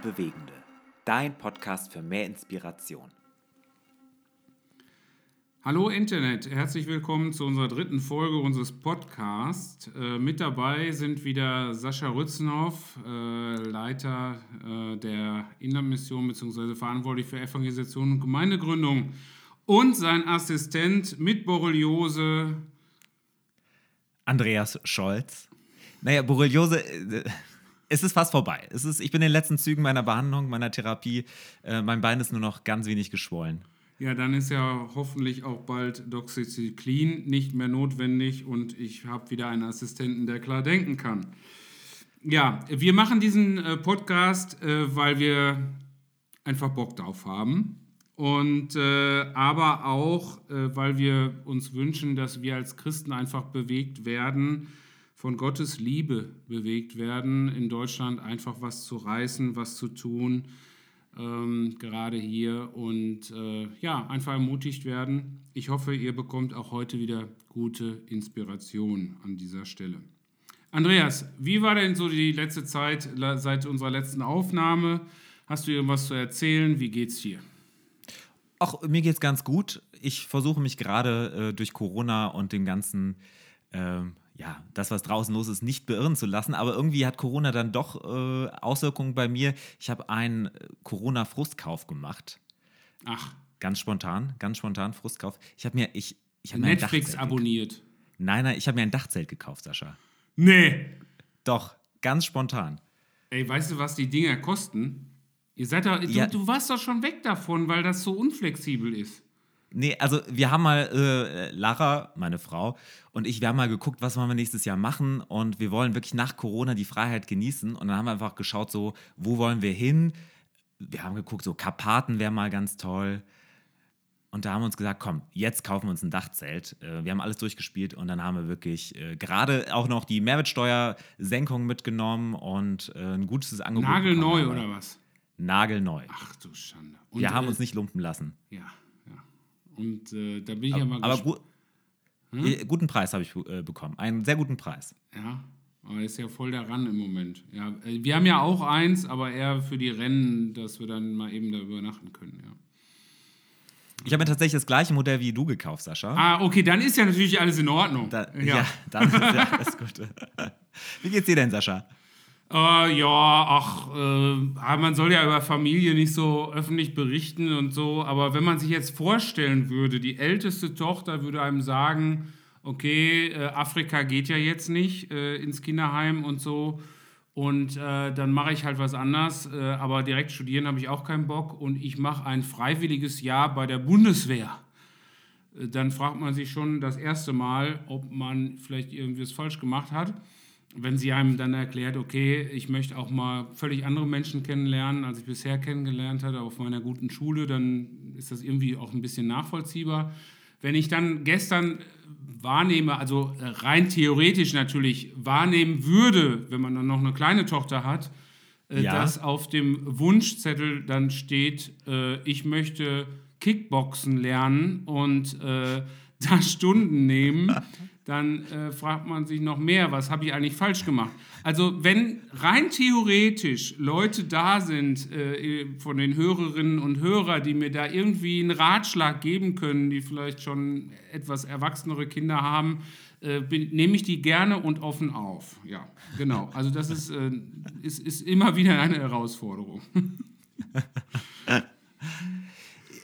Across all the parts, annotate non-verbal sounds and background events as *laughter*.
und Bewegende. Dein Podcast für mehr Inspiration. Hallo Internet, herzlich willkommen zu unserer dritten Folge unseres Podcasts. Äh, mit dabei sind wieder Sascha Rützenhoff, äh, Leiter äh, der Inlandmission bzw. verantwortlich für Evangelisation und Gemeindegründung und sein Assistent mit Borreliose. Andreas Scholz. Naja, Borreliose, es ist fast vorbei. Es ist, ich bin in den letzten Zügen meiner Behandlung, meiner Therapie. Äh, mein Bein ist nur noch ganz wenig geschwollen. Ja, dann ist ja hoffentlich auch bald Doxycyclin nicht mehr notwendig und ich habe wieder einen Assistenten, der klar denken kann. Ja, wir machen diesen äh, Podcast, äh, weil wir einfach Bock drauf haben. Und äh, aber auch, weil wir uns wünschen, dass wir als Christen einfach bewegt werden, von Gottes Liebe bewegt werden, in Deutschland einfach was zu reißen, was zu tun ähm, gerade hier und äh, ja, einfach ermutigt werden. Ich hoffe, ihr bekommt auch heute wieder gute Inspiration an dieser Stelle. Andreas, wie war denn so die letzte Zeit seit unserer letzten Aufnahme? Hast du irgendwas zu erzählen? Wie geht's dir? Ach, mir geht's ganz gut. Ich versuche mich gerade äh, durch Corona und dem ganzen ähm, ja, das, was draußen los ist, nicht beirren zu lassen. Aber irgendwie hat Corona dann doch äh, Auswirkungen bei mir. Ich habe einen äh, Corona-Frustkauf gemacht. Ach. Ganz spontan, ganz spontan Frustkauf. Ich habe mir, ich, ich habe Netflix abonniert. Nein, nein, ich habe mir ein Dachzelt gekauft, Sascha. Nee. Doch, ganz spontan. Ey, weißt du, was die Dinger kosten? Ihr seid da, ja. du, du warst doch schon weg davon, weil das so unflexibel ist. Nee, also wir haben mal, äh, Lara, meine Frau, und ich, wir haben mal geguckt, was wollen wir nächstes Jahr machen und wir wollen wirklich nach Corona die Freiheit genießen und dann haben wir einfach geschaut, so, wo wollen wir hin? Wir haben geguckt, so Karpaten wäre mal ganz toll. Und da haben wir uns gesagt, komm, jetzt kaufen wir uns ein Dachzelt. Äh, wir haben alles durchgespielt und dann haben wir wirklich äh, gerade auch noch die Mehrwertsteuersenkung mitgenommen und äh, ein gutes Angebot. Nagelneu oder was? Nagelneu. Ach du Schande. Und wir haben uns nicht lumpen lassen. Ja. Und äh, da bin ich aber, ja mal Aber gu hm? guten Preis habe ich äh, bekommen. Einen sehr guten Preis. Ja, aber ist ja voll daran im Moment. Ja, äh, wir haben ja auch eins, aber eher für die Rennen, dass wir dann mal eben da übernachten können, ja. Ich habe mir tatsächlich das gleiche Modell wie du gekauft, Sascha. Ah, okay, dann ist ja natürlich alles in Ordnung. Da, ja. ja, dann ist ja alles gut. *laughs* Wie geht's dir denn, Sascha? Äh, ja, ach, äh, man soll ja über Familie nicht so öffentlich berichten und so, aber wenn man sich jetzt vorstellen würde, die älteste Tochter würde einem sagen, okay, äh, Afrika geht ja jetzt nicht äh, ins Kinderheim und so, und äh, dann mache ich halt was anders, äh, aber direkt studieren habe ich auch keinen Bock und ich mache ein freiwilliges Jahr bei der Bundeswehr. Dann fragt man sich schon das erste Mal, ob man vielleicht irgendwie was falsch gemacht hat wenn sie einem dann erklärt, okay, ich möchte auch mal völlig andere Menschen kennenlernen, als ich bisher kennengelernt hatte auf meiner guten Schule, dann ist das irgendwie auch ein bisschen nachvollziehbar. Wenn ich dann gestern wahrnehme, also rein theoretisch natürlich wahrnehmen würde, wenn man dann noch eine kleine Tochter hat, äh, ja. dass auf dem Wunschzettel dann steht, äh, ich möchte Kickboxen lernen und äh, da Stunden nehmen, *laughs* dann äh, fragt man sich noch mehr, was habe ich eigentlich falsch gemacht? Also wenn rein theoretisch Leute da sind äh, von den Hörerinnen und Hörern, die mir da irgendwie einen Ratschlag geben können, die vielleicht schon etwas erwachsenere Kinder haben, äh, nehme ich die gerne und offen auf. Ja, genau. Also das ist, äh, ist, ist immer wieder eine Herausforderung. *laughs*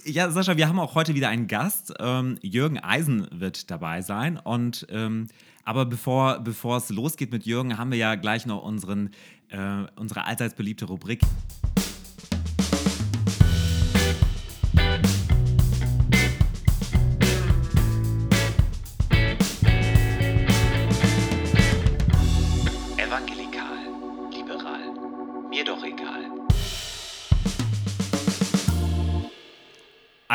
Ja, Sascha, wir haben auch heute wieder einen Gast. Ähm, Jürgen Eisen wird dabei sein. Und ähm, aber bevor, bevor es losgeht mit Jürgen, haben wir ja gleich noch unseren, äh, unsere allseits beliebte Rubrik.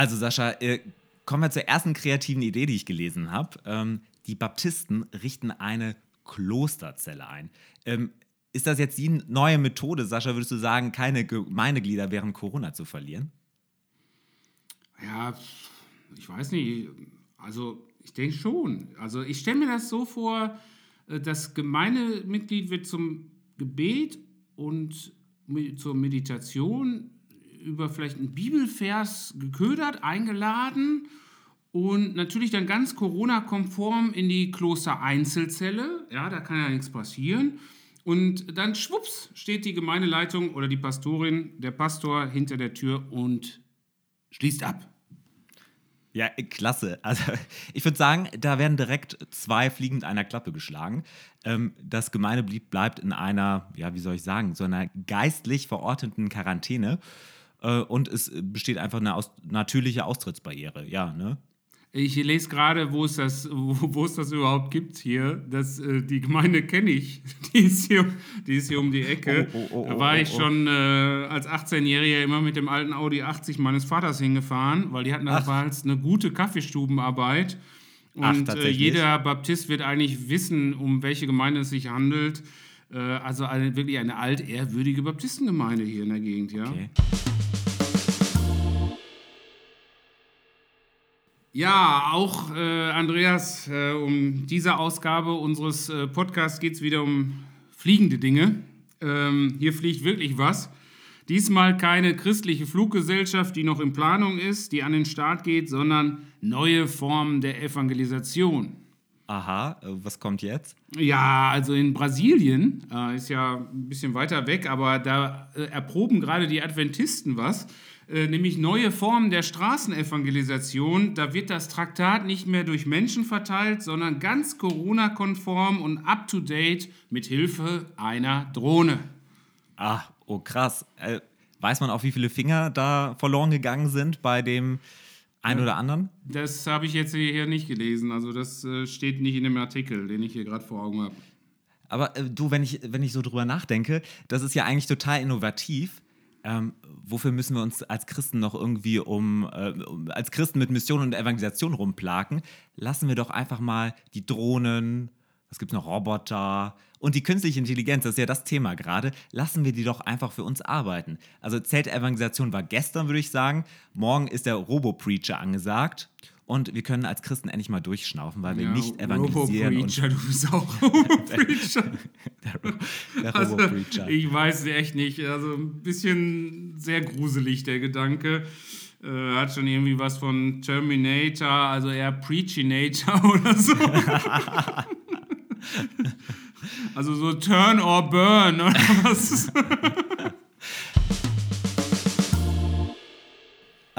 Also Sascha, äh, kommen wir zur ersten kreativen Idee, die ich gelesen habe. Ähm, die Baptisten richten eine Klosterzelle ein. Ähm, ist das jetzt die neue Methode, Sascha, würdest du sagen, keine Gemeindeglieder während Corona zu verlieren? Ja, ich weiß nicht. Also ich denke schon. Also ich stelle mir das so vor, äh, das Gemeindemitglied wird zum Gebet und zur Meditation über vielleicht einen Bibelvers geködert, eingeladen und natürlich dann ganz Corona-konform in die Kloster-Einzelzelle. Ja, da kann ja nichts passieren. Und dann schwupps steht die Gemeindeleitung oder die Pastorin, der Pastor hinter der Tür und schließt ab. Ja, klasse. Also ich würde sagen, da werden direkt zwei Fliegen mit einer Klappe geschlagen. Ähm, das Gemeindeglied bleibt in einer, ja, wie soll ich sagen, so einer geistlich verordneten Quarantäne. Äh, und es besteht einfach eine aus natürliche Austrittsbarriere, ja, ne? Ich lese gerade, wo es das, *laughs* wo, es das überhaupt gibt hier. Das, äh, die Gemeinde kenne ich. *laughs* Die ist, hier, die ist hier um die Ecke. Oh, oh, oh, da war ich schon äh, als 18-Jähriger immer mit dem alten Audi 80 meines Vaters hingefahren, weil die hatten damals eine gute Kaffeestubenarbeit. Und Ach, äh, jeder Baptist wird eigentlich wissen, um welche Gemeinde es sich handelt. Äh, also eine, wirklich eine altehrwürdige Baptistengemeinde hier in der Gegend, ja. Okay. Ja, auch äh, Andreas, äh, um diese Ausgabe unseres äh, Podcasts geht es wieder um fliegende Dinge. Ähm, hier fliegt wirklich was. Diesmal keine christliche Fluggesellschaft, die noch in Planung ist, die an den Start geht, sondern neue Formen der Evangelisation. Aha, äh, was kommt jetzt? Ja, also in Brasilien, äh, ist ja ein bisschen weiter weg, aber da äh, erproben gerade die Adventisten was nämlich neue Formen der Straßenevangelisation. Da wird das Traktat nicht mehr durch Menschen verteilt, sondern ganz Corona-konform und up-to-date mit Hilfe einer Drohne. Ah, oh krass. Äh, weiß man auch, wie viele Finger da verloren gegangen sind bei dem einen oder anderen? Das habe ich jetzt hier nicht gelesen. Also das äh, steht nicht in dem Artikel, den ich hier gerade vor Augen habe. Aber äh, du, wenn ich, wenn ich so drüber nachdenke, das ist ja eigentlich total innovativ ähm, wofür müssen wir uns als Christen noch irgendwie um, äh, als Christen mit Mission und Evangelisation rumplaken? Lassen wir doch einfach mal die Drohnen, was gibt es noch, Roboter und die künstliche Intelligenz, das ist ja das Thema gerade, lassen wir die doch einfach für uns arbeiten. Also Zeltevangelisation war gestern, würde ich sagen. Morgen ist der Robo-Preacher angesagt. Und wir können als Christen endlich mal durchschnaufen, weil wir ja, nicht evangelisieren. Robo-Preacher, du *laughs* bist auch Robo-Preacher. der, der also, Robo-Preacher. Ich weiß echt nicht. Also ein bisschen sehr gruselig, der Gedanke. Äh, hat schon irgendwie was von Terminator, also eher Preachinator *laughs* oder so. *laughs* also so Turn or Burn oder was?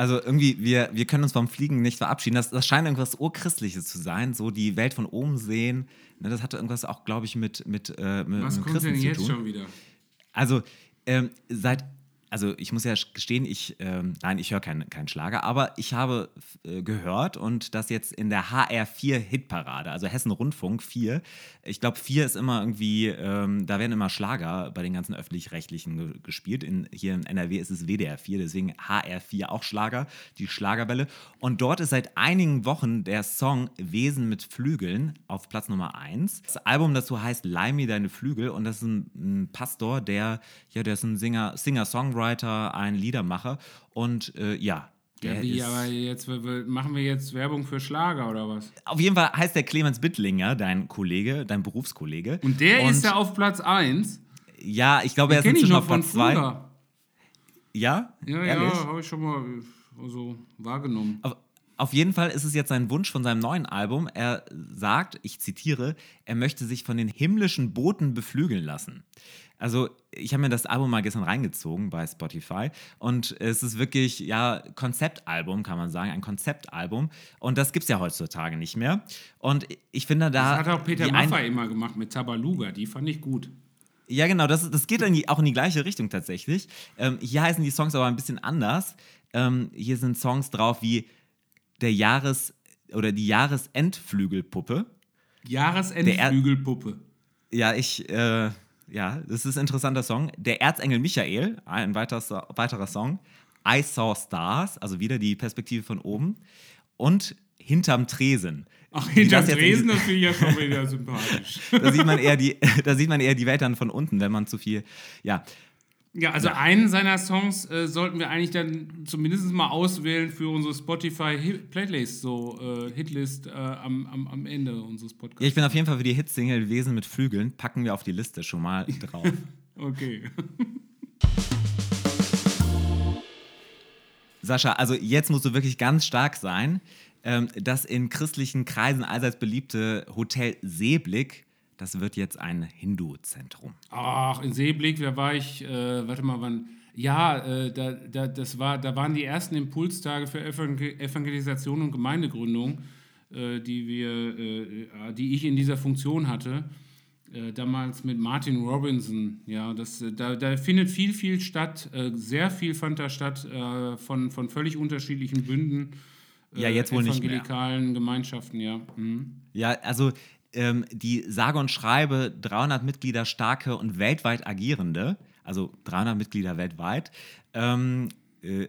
Also irgendwie, wir, wir können uns vom Fliegen nicht verabschieden. Das, das scheint irgendwas Urchristliches zu sein, so die Welt von oben sehen. Ne, das hatte irgendwas auch, glaube ich, mit, mit, äh, mit Was mit kommt Christen denn jetzt schon wieder? Also, ähm, seit also ich muss ja gestehen, ich, ähm, nein, ich höre keinen kein Schlager, aber ich habe äh, gehört und das jetzt in der HR4 Hitparade, also Hessen Rundfunk 4. Ich glaube, 4 ist immer irgendwie, ähm, da werden immer Schlager bei den ganzen öffentlich-rechtlichen ge gespielt. In, hier in NRW ist es WDR 4, deswegen HR4 auch Schlager, die Schlagerwelle. Und dort ist seit einigen Wochen der Song Wesen mit Flügeln auf Platz Nummer 1. Das Album dazu heißt Leih mir deine Flügel und das ist ein, ein Pastor, der, ja, der ist ein Singer, Singer-Songwriter Songwriter, ein Liedermacher und äh, ja. Ja, wie, aber jetzt machen wir jetzt Werbung für Schlager oder was? Auf jeden Fall heißt der Clemens Bittlinger, dein Kollege, dein Berufskollege. Und der und, ist ja auf Platz 1. Ja, ich glaube, er ist inzwischen auf Platz 2. Ja? Ja, Ehrlich? ja, habe ich schon mal so wahrgenommen. Auf, auf jeden Fall ist es jetzt sein Wunsch von seinem neuen Album. Er sagt, ich zitiere, er möchte sich von den himmlischen Boten beflügeln lassen. Also ich habe mir das Album mal gestern reingezogen bei Spotify und es ist wirklich, ja, Konzeptalbum, kann man sagen, ein Konzeptalbum. Und das gibt es ja heutzutage nicht mehr. Und ich finde da. Das hat auch Peter Maffay immer gemacht mit Tabaluga, die fand ich gut. Ja, genau, das, das geht in die, auch in die gleiche Richtung tatsächlich. Ähm, hier heißen die Songs aber ein bisschen anders. Ähm, hier sind Songs drauf wie der Jahres- oder die Jahresendflügelpuppe. Jahresendflügelpuppe. Ja, ich, äh, ja, das ist ein interessanter Song. Der Erzengel Michael, ein weiterer, weiterer Song. I Saw Stars, also wieder die Perspektive von oben. Und Hinterm Tresen. Ach, hinterm Tresen, das finde ich ja schon wieder sympathisch. *laughs* da, sieht man eher die, *laughs* da sieht man eher die Welt dann von unten, wenn man zu viel. Ja, ja, also ja. einen seiner Songs äh, sollten wir eigentlich dann zumindest mal auswählen für unsere Spotify-Playlist, so äh, Hitlist äh, am, am, am Ende unseres Podcasts. Ja, ich bin auf jeden Fall für die Hitsingle Wesen mit Flügeln, packen wir auf die Liste schon mal *laughs* drauf. okay. *laughs* Sascha, also jetzt musst du wirklich ganz stark sein, ähm, das in christlichen Kreisen allseits beliebte Hotel Seeblick das wird jetzt ein Hindu-Zentrum. Ach, in Seeblick, da war ich, äh, warte mal, wann. Ja, äh, da, da, das war, da waren die ersten Impulstage für Evangelisation und Gemeindegründung, äh, die, wir, äh, die ich in dieser Funktion hatte. Äh, damals mit Martin Robinson. Ja, das, äh, da, da findet viel, viel statt. Äh, sehr viel fand da statt von, von völlig unterschiedlichen Bünden. Ja, jetzt wohl nicht mehr. Evangelikalen Gemeinschaften, ja. Mhm. Ja, also ähm, die sage und schreibe 300 Mitglieder starke und weltweit agierende, also 300 Mitglieder weltweit, ähm, äh,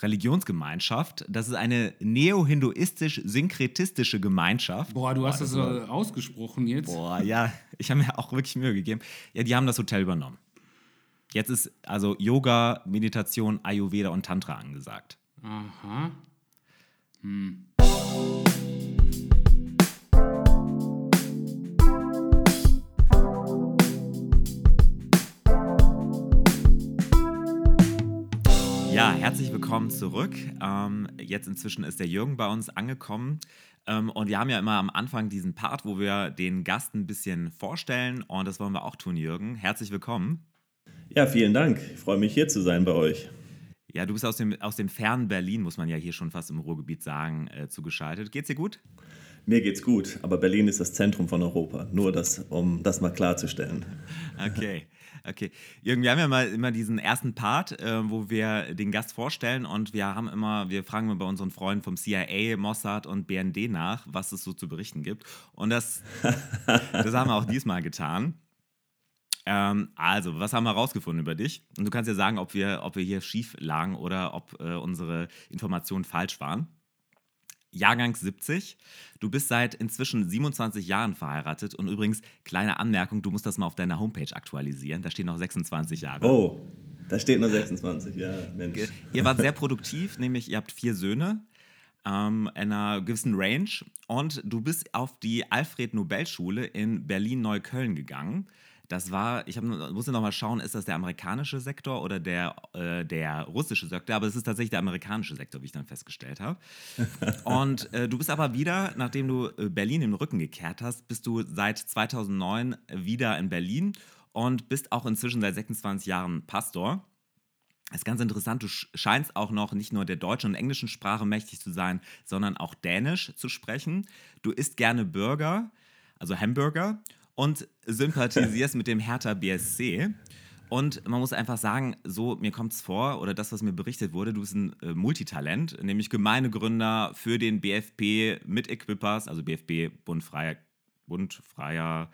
Religionsgemeinschaft. Das ist eine neo-hinduistisch-synkretistische Gemeinschaft. Boah, du hast Boah, das, das so ausgesprochen jetzt. Boah, ja, ich habe mir auch wirklich Mühe gegeben. Ja, die haben das Hotel übernommen. Jetzt ist also Yoga, Meditation, Ayurveda und Tantra angesagt. Aha. Hm. Ja, herzlich willkommen zurück. Ähm, jetzt inzwischen ist der Jürgen bei uns angekommen. Ähm, und wir haben ja immer am Anfang diesen Part, wo wir den Gast ein bisschen vorstellen. Und das wollen wir auch tun, Jürgen. Herzlich willkommen. Ja, vielen Dank. Ich freue mich, hier zu sein bei euch. Ja, du bist aus dem, aus dem fernen Berlin, muss man ja hier schon fast im Ruhrgebiet sagen, äh, zugeschaltet. Geht's dir gut? Mir geht's gut, aber Berlin ist das Zentrum von Europa. Nur das, um das mal klarzustellen. Okay. Okay. Jürgen, wir haben ja mal immer diesen ersten Part, äh, wo wir den Gast vorstellen und wir haben immer, wir fragen immer bei unseren Freunden vom CIA, Mossad und BND nach, was es so zu berichten gibt. Und das, *laughs* das haben wir auch diesmal getan. Ähm, also, was haben wir herausgefunden über dich? Und du kannst ja sagen, ob wir, ob wir hier schief lagen oder ob äh, unsere Informationen falsch waren. Jahrgang 70. Du bist seit inzwischen 27 Jahren verheiratet und übrigens, kleine Anmerkung, du musst das mal auf deiner Homepage aktualisieren. Da stehen noch 26 Jahre. Oh, da steht nur 26, ja, Mensch. Ihr wart sehr produktiv, *laughs* nämlich ihr habt vier Söhne ähm, in einer gewissen Range und du bist auf die Alfred-Nobel-Schule in Berlin-Neukölln gegangen. Das war, ich hab, musste noch mal schauen, ist das der amerikanische Sektor oder der, äh, der russische Sektor? Aber es ist tatsächlich der amerikanische Sektor, wie ich dann festgestellt habe. *laughs* Und äh, du bist aber wieder, nachdem du äh, Berlin im Rücken gekehrt hast, bist du seit 2009 wieder in Berlin und bist auch inzwischen seit 26 Jahren Pastor. Das ist ganz interessant, du scheinst auch noch nicht nur der deutschen und englischen Sprache mächtig zu sein, sondern auch Dänisch zu sprechen. Du isst gerne Burger, also Hamburger und sympathisierst *laughs* mit dem Hertha BSC. Und man muss einfach sagen, so mir kommt es vor, oder das, was mir berichtet wurde, du bist ein äh, Multitalent, nämlich Gemeindegründer für den BFP mit Equippers, also BFP, Bund Freier, Bund Freier,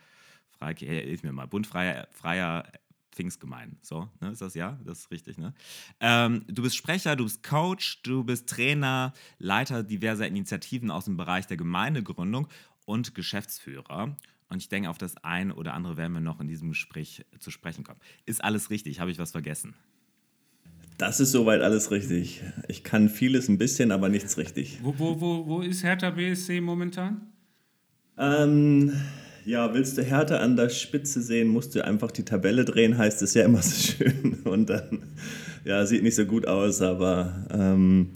Freier, hilf mir mal, Bund Freier, Freier Pfingstgemein. So, ne, ist das ja? Das ist richtig, ne? Ähm, du bist Sprecher, du bist Coach, du bist Trainer, Leiter diverser Initiativen aus dem Bereich der Gemeindegründung und Geschäftsführer. Und ich denke, auf das ein oder andere werden wir noch in diesem Gespräch zu sprechen kommen. Ist alles richtig? Habe ich was vergessen? Das ist soweit alles richtig. Ich kann vieles ein bisschen, aber nichts richtig. Wo, wo, wo, wo ist Hertha BSC momentan? Ähm, ja, willst du Hertha an der Spitze sehen, musst du einfach die Tabelle drehen, heißt es ja immer so schön. *laughs* Und dann, ja, sieht nicht so gut aus, aber ähm,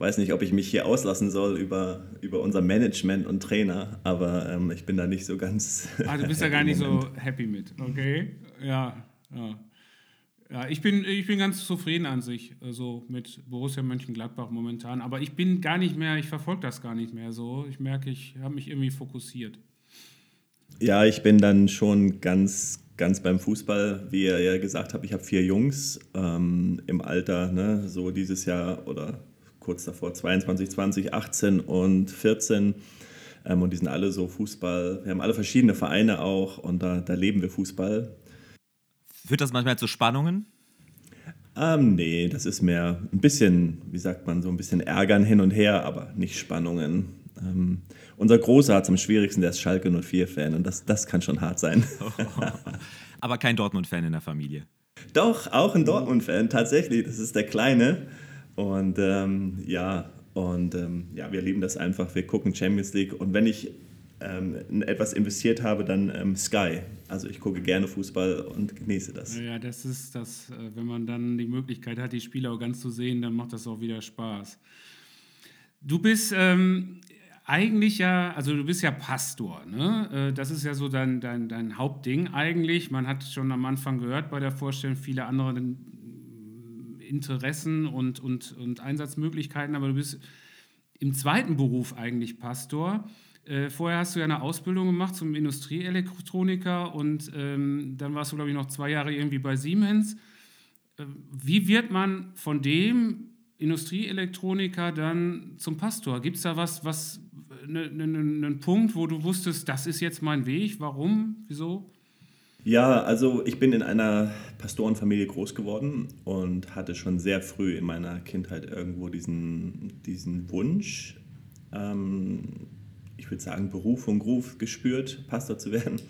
weiß nicht, ob ich mich hier auslassen soll über, über unser Management und Trainer, aber ähm, ich bin da nicht so ganz. *laughs* Ah, du bist ja gar nicht so happy mit, okay? Ja, ja. Ja, ich bin, ich bin ganz zufrieden an sich, also mit Borussia Mönchengladbach momentan. Aber ich bin gar nicht mehr, ich verfolge das gar nicht mehr so. Ich merke, ich habe mich irgendwie fokussiert. Ja, ich bin dann schon ganz, ganz beim Fußball. Wie ihr ja gesagt habt, ich habe vier Jungs ähm, im Alter, ne, so dieses Jahr oder kurz davor 22, 20, 18 und 14. Ähm, und die sind alle so Fußball. Wir haben alle verschiedene Vereine auch und da, da leben wir Fußball. Führt das manchmal zu Spannungen? Ähm, nee, das ist mehr ein bisschen, wie sagt man, so ein bisschen Ärgern hin und her, aber nicht Spannungen. Ähm, unser Großer hat es am schwierigsten, der ist Schalke 04-Fan und das, das kann schon hart sein. *laughs* aber kein Dortmund-Fan in der Familie. Doch, auch ein Dortmund-Fan, tatsächlich. Das ist der Kleine. Und ähm, ja, und ähm, ja, wir lieben das einfach. Wir gucken Champions League. Und wenn ich ähm, etwas investiert habe, dann ähm, Sky. Also ich gucke gerne Fußball und genieße das. Ja, das ist das, äh, wenn man dann die Möglichkeit hat, die Spieler auch ganz zu sehen, dann macht das auch wieder Spaß. Du bist ähm, eigentlich ja, also du bist ja Pastor, ne? Äh, das ist ja so dein, dein, dein Hauptding eigentlich. Man hat schon am Anfang gehört bei der Vorstellung viele andere Interessen und, und, und Einsatzmöglichkeiten, aber du bist im zweiten Beruf eigentlich Pastor. Äh, vorher hast du ja eine Ausbildung gemacht zum Industrieelektroniker und ähm, dann warst du, glaube ich, noch zwei Jahre irgendwie bei Siemens. Äh, wie wird man von dem Industrieelektroniker dann zum Pastor? Gibt es da was, was einen ne, ne, ne Punkt, wo du wusstest, das ist jetzt mein Weg? Warum? Wieso? Ja, also ich bin in einer Pastorenfamilie groß geworden und hatte schon sehr früh in meiner Kindheit irgendwo diesen, diesen Wunsch, ähm, ich würde sagen, Berufung, Ruf gespürt, Pastor zu werden.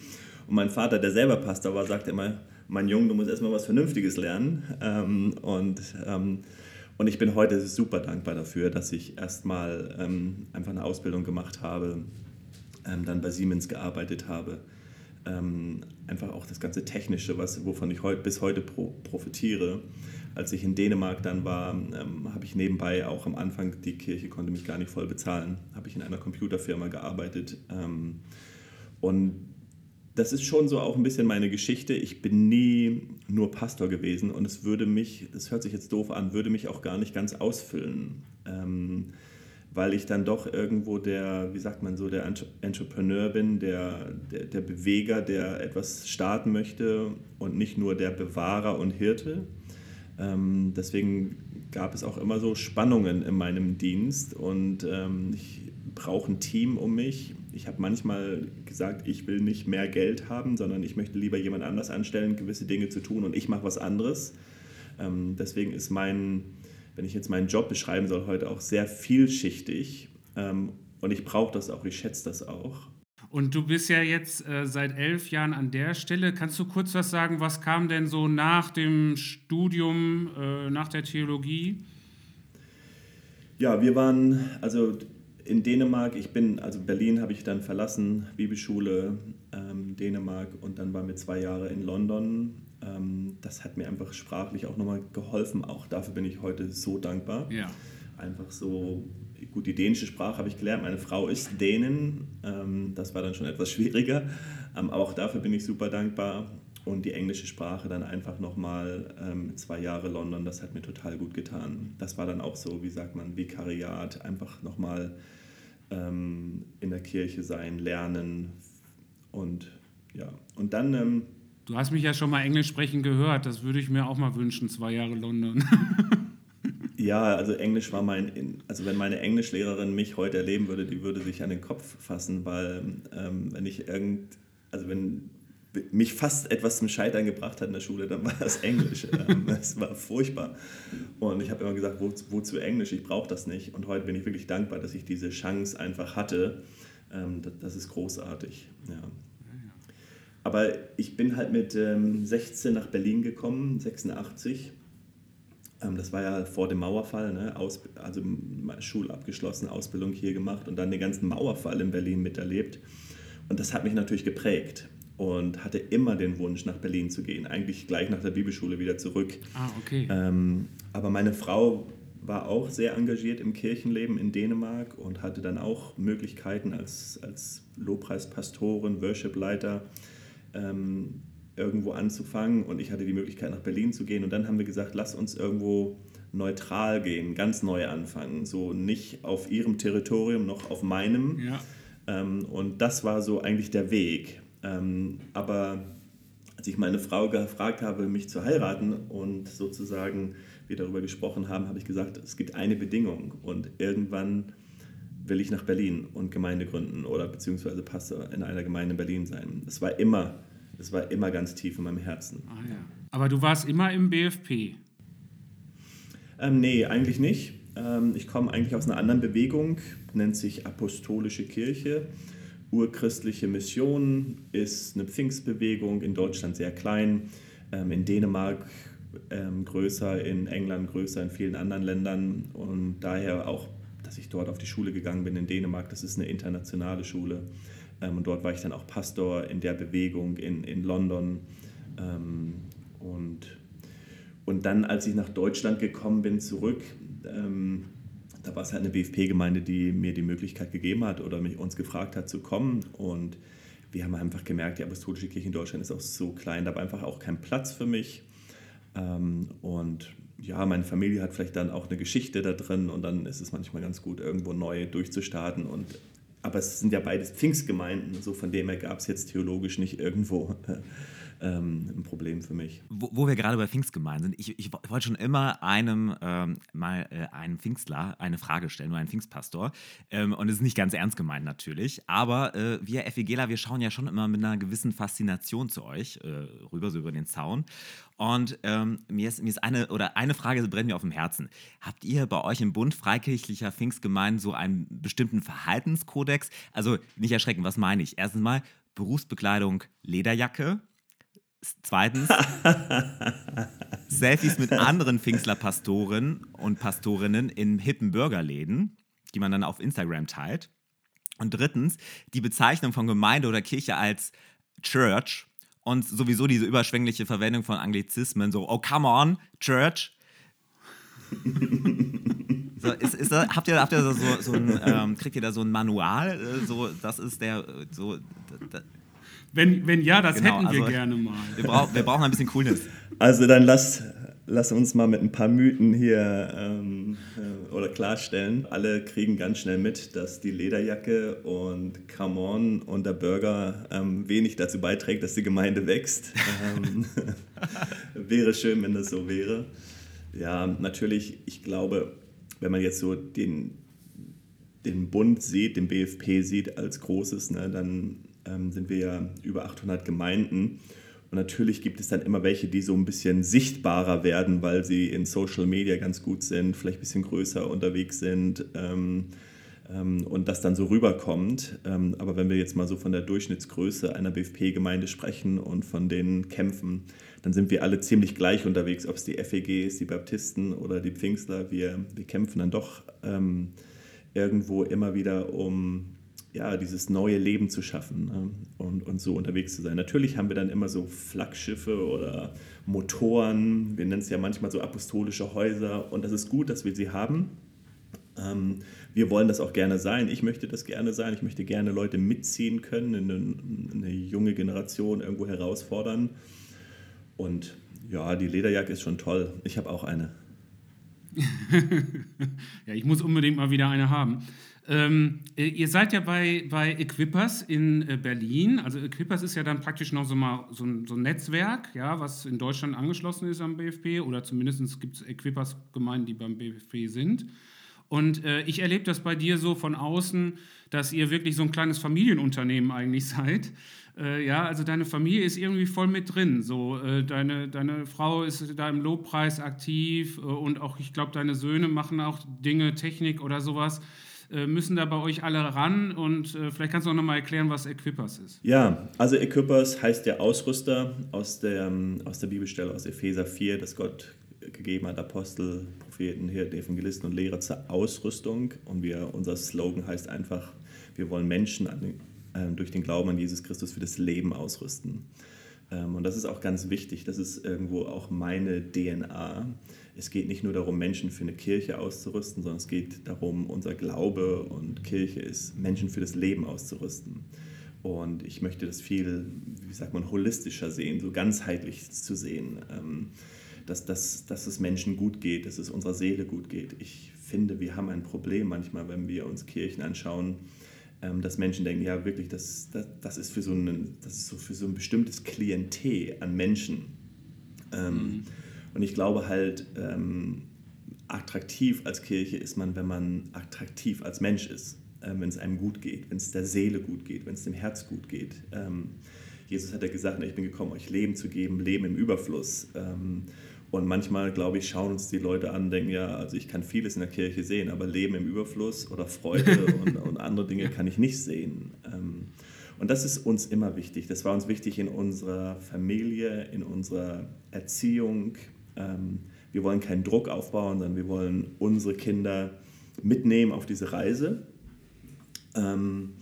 Und mein Vater, der selber Pastor war, sagte immer, mein Junge, du musst erstmal was Vernünftiges lernen. Ähm, und, ähm, und ich bin heute super dankbar dafür, dass ich erstmal ähm, einfach eine Ausbildung gemacht habe, ähm, dann bei Siemens gearbeitet habe. Ähm, einfach auch das ganze Technische, was, wovon ich heut, bis heute pro, profitiere als ich in Dänemark dann war, ähm, habe ich nebenbei auch am Anfang, die Kirche konnte mich gar nicht voll bezahlen, habe ich in einer Computerfirma gearbeitet. Ähm, und das ist schon so auch ein bisschen meine Geschichte. Ich bin nie nur Pastor gewesen und es würde mich, das hört sich jetzt doof an, würde mich auch gar nicht ganz ausfüllen. Ähm, weil ich dann doch irgendwo der, wie sagt man so, der Entrepreneur bin, der, der, der Beweger, der etwas starten möchte und nicht nur der Bewahrer und Hirte. Ähm, deswegen gab es auch immer so Spannungen in meinem Dienst und ähm, ich brauche ein Team um mich. Ich habe manchmal gesagt, ich will nicht mehr Geld haben, sondern ich möchte lieber jemand anders anstellen, gewisse Dinge zu tun und ich mache was anderes. Ähm, deswegen ist mein, wenn ich jetzt meinen Job beschreiben soll, heute auch sehr vielschichtig ähm, und ich brauche das auch, ich schätze das auch. Und du bist ja jetzt äh, seit elf Jahren an der Stelle. Kannst du kurz was sagen, was kam denn so nach dem Studium, äh, nach der Theologie? Ja, wir waren, also in Dänemark, ich bin, also Berlin habe ich dann verlassen, Bibelschule, ähm, Dänemark und dann waren wir zwei Jahre in London. Ähm, das hat mir einfach sprachlich auch nochmal geholfen. Auch dafür bin ich heute so dankbar. Ja. Einfach so gut, die dänische Sprache habe ich gelernt. Meine Frau ist Dänin. Ähm, das war dann schon etwas schwieriger. Ähm, aber auch dafür bin ich super dankbar. Und die englische Sprache dann einfach nochmal ähm, zwei Jahre London, das hat mir total gut getan. Das war dann auch so, wie sagt man, Vikariat, einfach nochmal ähm, in der Kirche sein, lernen und ja. Und dann. Ähm, du hast mich ja schon mal Englisch sprechen gehört, das würde ich mir auch mal wünschen, zwei Jahre London. *laughs* Ja, also Englisch war mein, also wenn meine Englischlehrerin mich heute erleben würde, die würde sich an den Kopf fassen, weil ähm, wenn ich irgend, also wenn mich fast etwas zum Scheitern gebracht hat in der Schule, dann war das Englisch. *laughs* ähm, es war furchtbar. Und ich habe immer gesagt, wo, wozu Englisch? Ich brauche das nicht. Und heute bin ich wirklich dankbar, dass ich diese Chance einfach hatte. Ähm, das, das, ist großartig. Ja. Aber ich bin halt mit 16 ähm, nach Berlin gekommen, 86 ähm, das war ja vor dem Mauerfall, ne? Aus, also Schule abgeschlossen, Ausbildung hier gemacht und dann den ganzen Mauerfall in Berlin miterlebt. Und das hat mich natürlich geprägt und hatte immer den Wunsch, nach Berlin zu gehen. Eigentlich gleich nach der Bibelschule wieder zurück. Ah, okay. Ähm, aber meine Frau war auch sehr engagiert im Kirchenleben in Dänemark und hatte dann auch Möglichkeiten als, als Lobpreispastorin, Worshipleiter ähm, irgendwo anzufangen und ich hatte die Möglichkeit nach Berlin zu gehen und dann haben wir gesagt, lass uns irgendwo neutral gehen, ganz neu anfangen, so nicht auf ihrem Territorium noch auf meinem. Ja. Ähm, und das war so eigentlich der Weg. Ähm, aber als ich meine Frau gefragt habe, mich zu heiraten und sozusagen wir darüber gesprochen haben, habe ich gesagt, es gibt eine Bedingung und irgendwann will ich nach Berlin und Gemeinde gründen oder beziehungsweise Pastor in einer Gemeinde in Berlin sein. Es war immer das war immer ganz tief in meinem Herzen. Ah, ja. Aber du warst immer im BFP? Ähm, nee, eigentlich nicht. Ähm, ich komme eigentlich aus einer anderen Bewegung, nennt sich Apostolische Kirche. Urchristliche Mission ist eine Pfingstbewegung, in Deutschland sehr klein, ähm, in Dänemark ähm, größer, in England größer, in vielen anderen Ländern und daher auch, dass ich dort auf die Schule gegangen bin in Dänemark, das ist eine internationale Schule Ähm, und dort war ich dann auch Pastor in der Bewegung in, in London. Ähm, und, und dann, als ich nach Deutschland gekommen bin, zurück, ähm, da war es halt eine BFP-Gemeinde, die mir die Möglichkeit gegeben hat oder mich uns gefragt hat zu kommen. Und wir haben einfach gemerkt, die apostolische Kirche in Deutschland ist auch so klein, da war einfach auch kein Platz für mich. Und ja, meine Familie hat vielleicht dann auch eine Geschichte da drin und dann ist es manchmal ganz gut, irgendwo neu durchzustarten. Und, aber es sind ja beides Pfingstgemeinden, so von dem her gab es jetzt theologisch nicht irgendwo ähm, ein Problem für mich. Wo, wo wir gerade bei Pfingstgemeinden sind, ich, ich wollte schon immer einem ähm, mal äh, einem Pfingstler eine Frage stellen, nur einen Pfingstpastor. Ähm, und es ist nicht ganz ernst gemeint natürlich, aber äh, wir FEGler, wir schauen ja schon immer mit einer gewissen Faszination zu euch äh, rüber, so über den Zaun. Und ähm, mir, ist, mir ist eine oder eine Frage brennt mir auf dem Herzen. Habt ihr bei euch im Bund freikirchlicher Pfingstgemeinden so einen bestimmten Verhaltenskodex? Also nicht erschrecken, was meine ich? Erstens mal Berufsbekleidung Lederjacke, Zweitens, *laughs* Selfies mit anderen Pfingstler-Pastoren und Pastorinnen in hippen Burgerläden, die man dann auf Instagram teilt. Und drittens, die Bezeichnung von Gemeinde oder Kirche als Church und sowieso diese überschwängliche Verwendung von Anglizismen, so, oh, come on, Church. so, ist, ist das, habt ihr, habt ihr so, so ein, ähm, kriegt ihr da so ein Manual? Äh, so, das ist der, so, da, wenn, wenn ja, das genau, hätten wir also, gerne mal. *laughs* Wir, brauch, wir brauchen ein bisschen Coolness. Also dann lass, lass uns mal mit ein paar Mythen hier ähm, äh, oder klarstellen. Alle kriegen ganz schnell mit, dass die Lederjacke und Come On und der Burger ähm, wenig dazu beiträgt, dass die Gemeinde wächst. ähm, *laughs* wäre schön, wenn das so wäre. Ja, natürlich, ich glaube, wenn man jetzt so den, den Bund sieht, den BFP sieht als Großes, ne, dann ähm, sind wir ja über 800 Gemeinden. Und natürlich gibt es dann immer welche, die so ein bisschen sichtbarer werden, weil sie in Social Media ganz gut sind, vielleicht ein bisschen größer unterwegs sind ähm, ähm, und das dann so rüberkommt. Ähm, aber wenn wir jetzt mal so von der Durchschnittsgröße einer BFP-Gemeinde sprechen und von den Kämpfen, dann sind wir alle ziemlich gleich unterwegs, ob es die FEG ist, die Baptisten oder die Pfingstler. Wir, wir kämpfen dann doch ähm, irgendwo immer wieder um ja, dieses neue Leben zu schaffen ne? und, und so unterwegs zu sein. Natürlich haben wir dann immer so Flaggschiffe oder Motoren, wir nennen es ja manchmal so apostolische Häuser und das ist gut, dass wir sie haben. Ähm, wir wollen das auch gerne sein. Ich möchte das gerne sein. Ich möchte gerne Leute mitziehen können, eine, eine junge Generation irgendwo herausfordern. Und ja, die Lederjacke ist schon toll. Ich habe auch eine. *laughs* ja, ich muss unbedingt mal wieder eine haben. Ähm, äh, ihr seid ja bei, bei Equippers in äh, Berlin. Also Equippers ist ja dann praktisch noch so, mal so, ein, so ein Netzwerk, ja, was in Deutschland angeschlossen ist am BFP oder zumindest gibt es Equippers-Gemeinden, die beim BFP sind. Und äh, ich erlebe das bei dir so von außen, dass ihr wirklich so ein kleines Familienunternehmen eigentlich *laughs* seid. Äh, ja, also deine Familie ist irgendwie voll mit drin. So, äh, deine, deine Frau ist da im Lobpreis aktiv äh, und auch, ich glaube, deine Söhne machen auch Dinge, Technik oder sowas. Äh, müssen da bei euch alle ran und äh, vielleicht kannst du auch nochmal erklären, was Equippers ist. Ja, also Equippers heißt der Ausrüster aus der, aus der Bibelstelle aus Epheser 4, dass Gott gegeben hat, Apostel, Propheten, Hirten, Evangelisten und Lehrer zur Ausrüstung. Und wir, unser Slogan heißt einfach, wir wollen Menschen an, äh, durch den Glauben an Jesus Christus für das Leben ausrüsten. Ähm, und das ist auch ganz wichtig, das ist irgendwo auch meine DNA es geht nicht nur darum, Menschen für eine Kirche auszurüsten, sondern es geht darum, unser Glaube und Kirche ist, Menschen für das Leben auszurüsten. Und ich möchte das viel, wie sagt man, holistischer sehen, so ganzheitlich zu sehen, ähm, dass, dass, dass es Menschen gut geht, dass es unserer Seele gut geht. Ich finde, wir haben ein Problem manchmal, wenn wir uns Kirchen anschauen, ähm, dass Menschen denken, ja wirklich, das, das, das, ist, für so ein, das ist so für so ein bestimmtes Klientel an Menschen. Ähm, mhm und ich glaube halt, ähm, attraktiv als Kirche ist man, wenn man attraktiv als Mensch ist, äh, wenn es einem gut geht, wenn es der Seele gut geht, wenn es dem Herz gut geht. Ähm, Jesus hat ja gesagt, ich bin gekommen, euch Leben zu geben, Leben im Überfluss. Ähm, und manchmal, glaube ich, schauen uns die Leute an und denken, ja, also ich kann vieles in der Kirche sehen, aber Leben im Überfluss oder Freude *laughs* und, und, andere Dinge kann ich nicht sehen. Ähm, und das ist uns immer wichtig. Das war uns wichtig in unserer Familie, in unserer Erziehung, ähm, wir wollen keinen Druck aufbauen, sondern wir wollen unsere Kinder mitnehmen auf diese Reise. Ähm,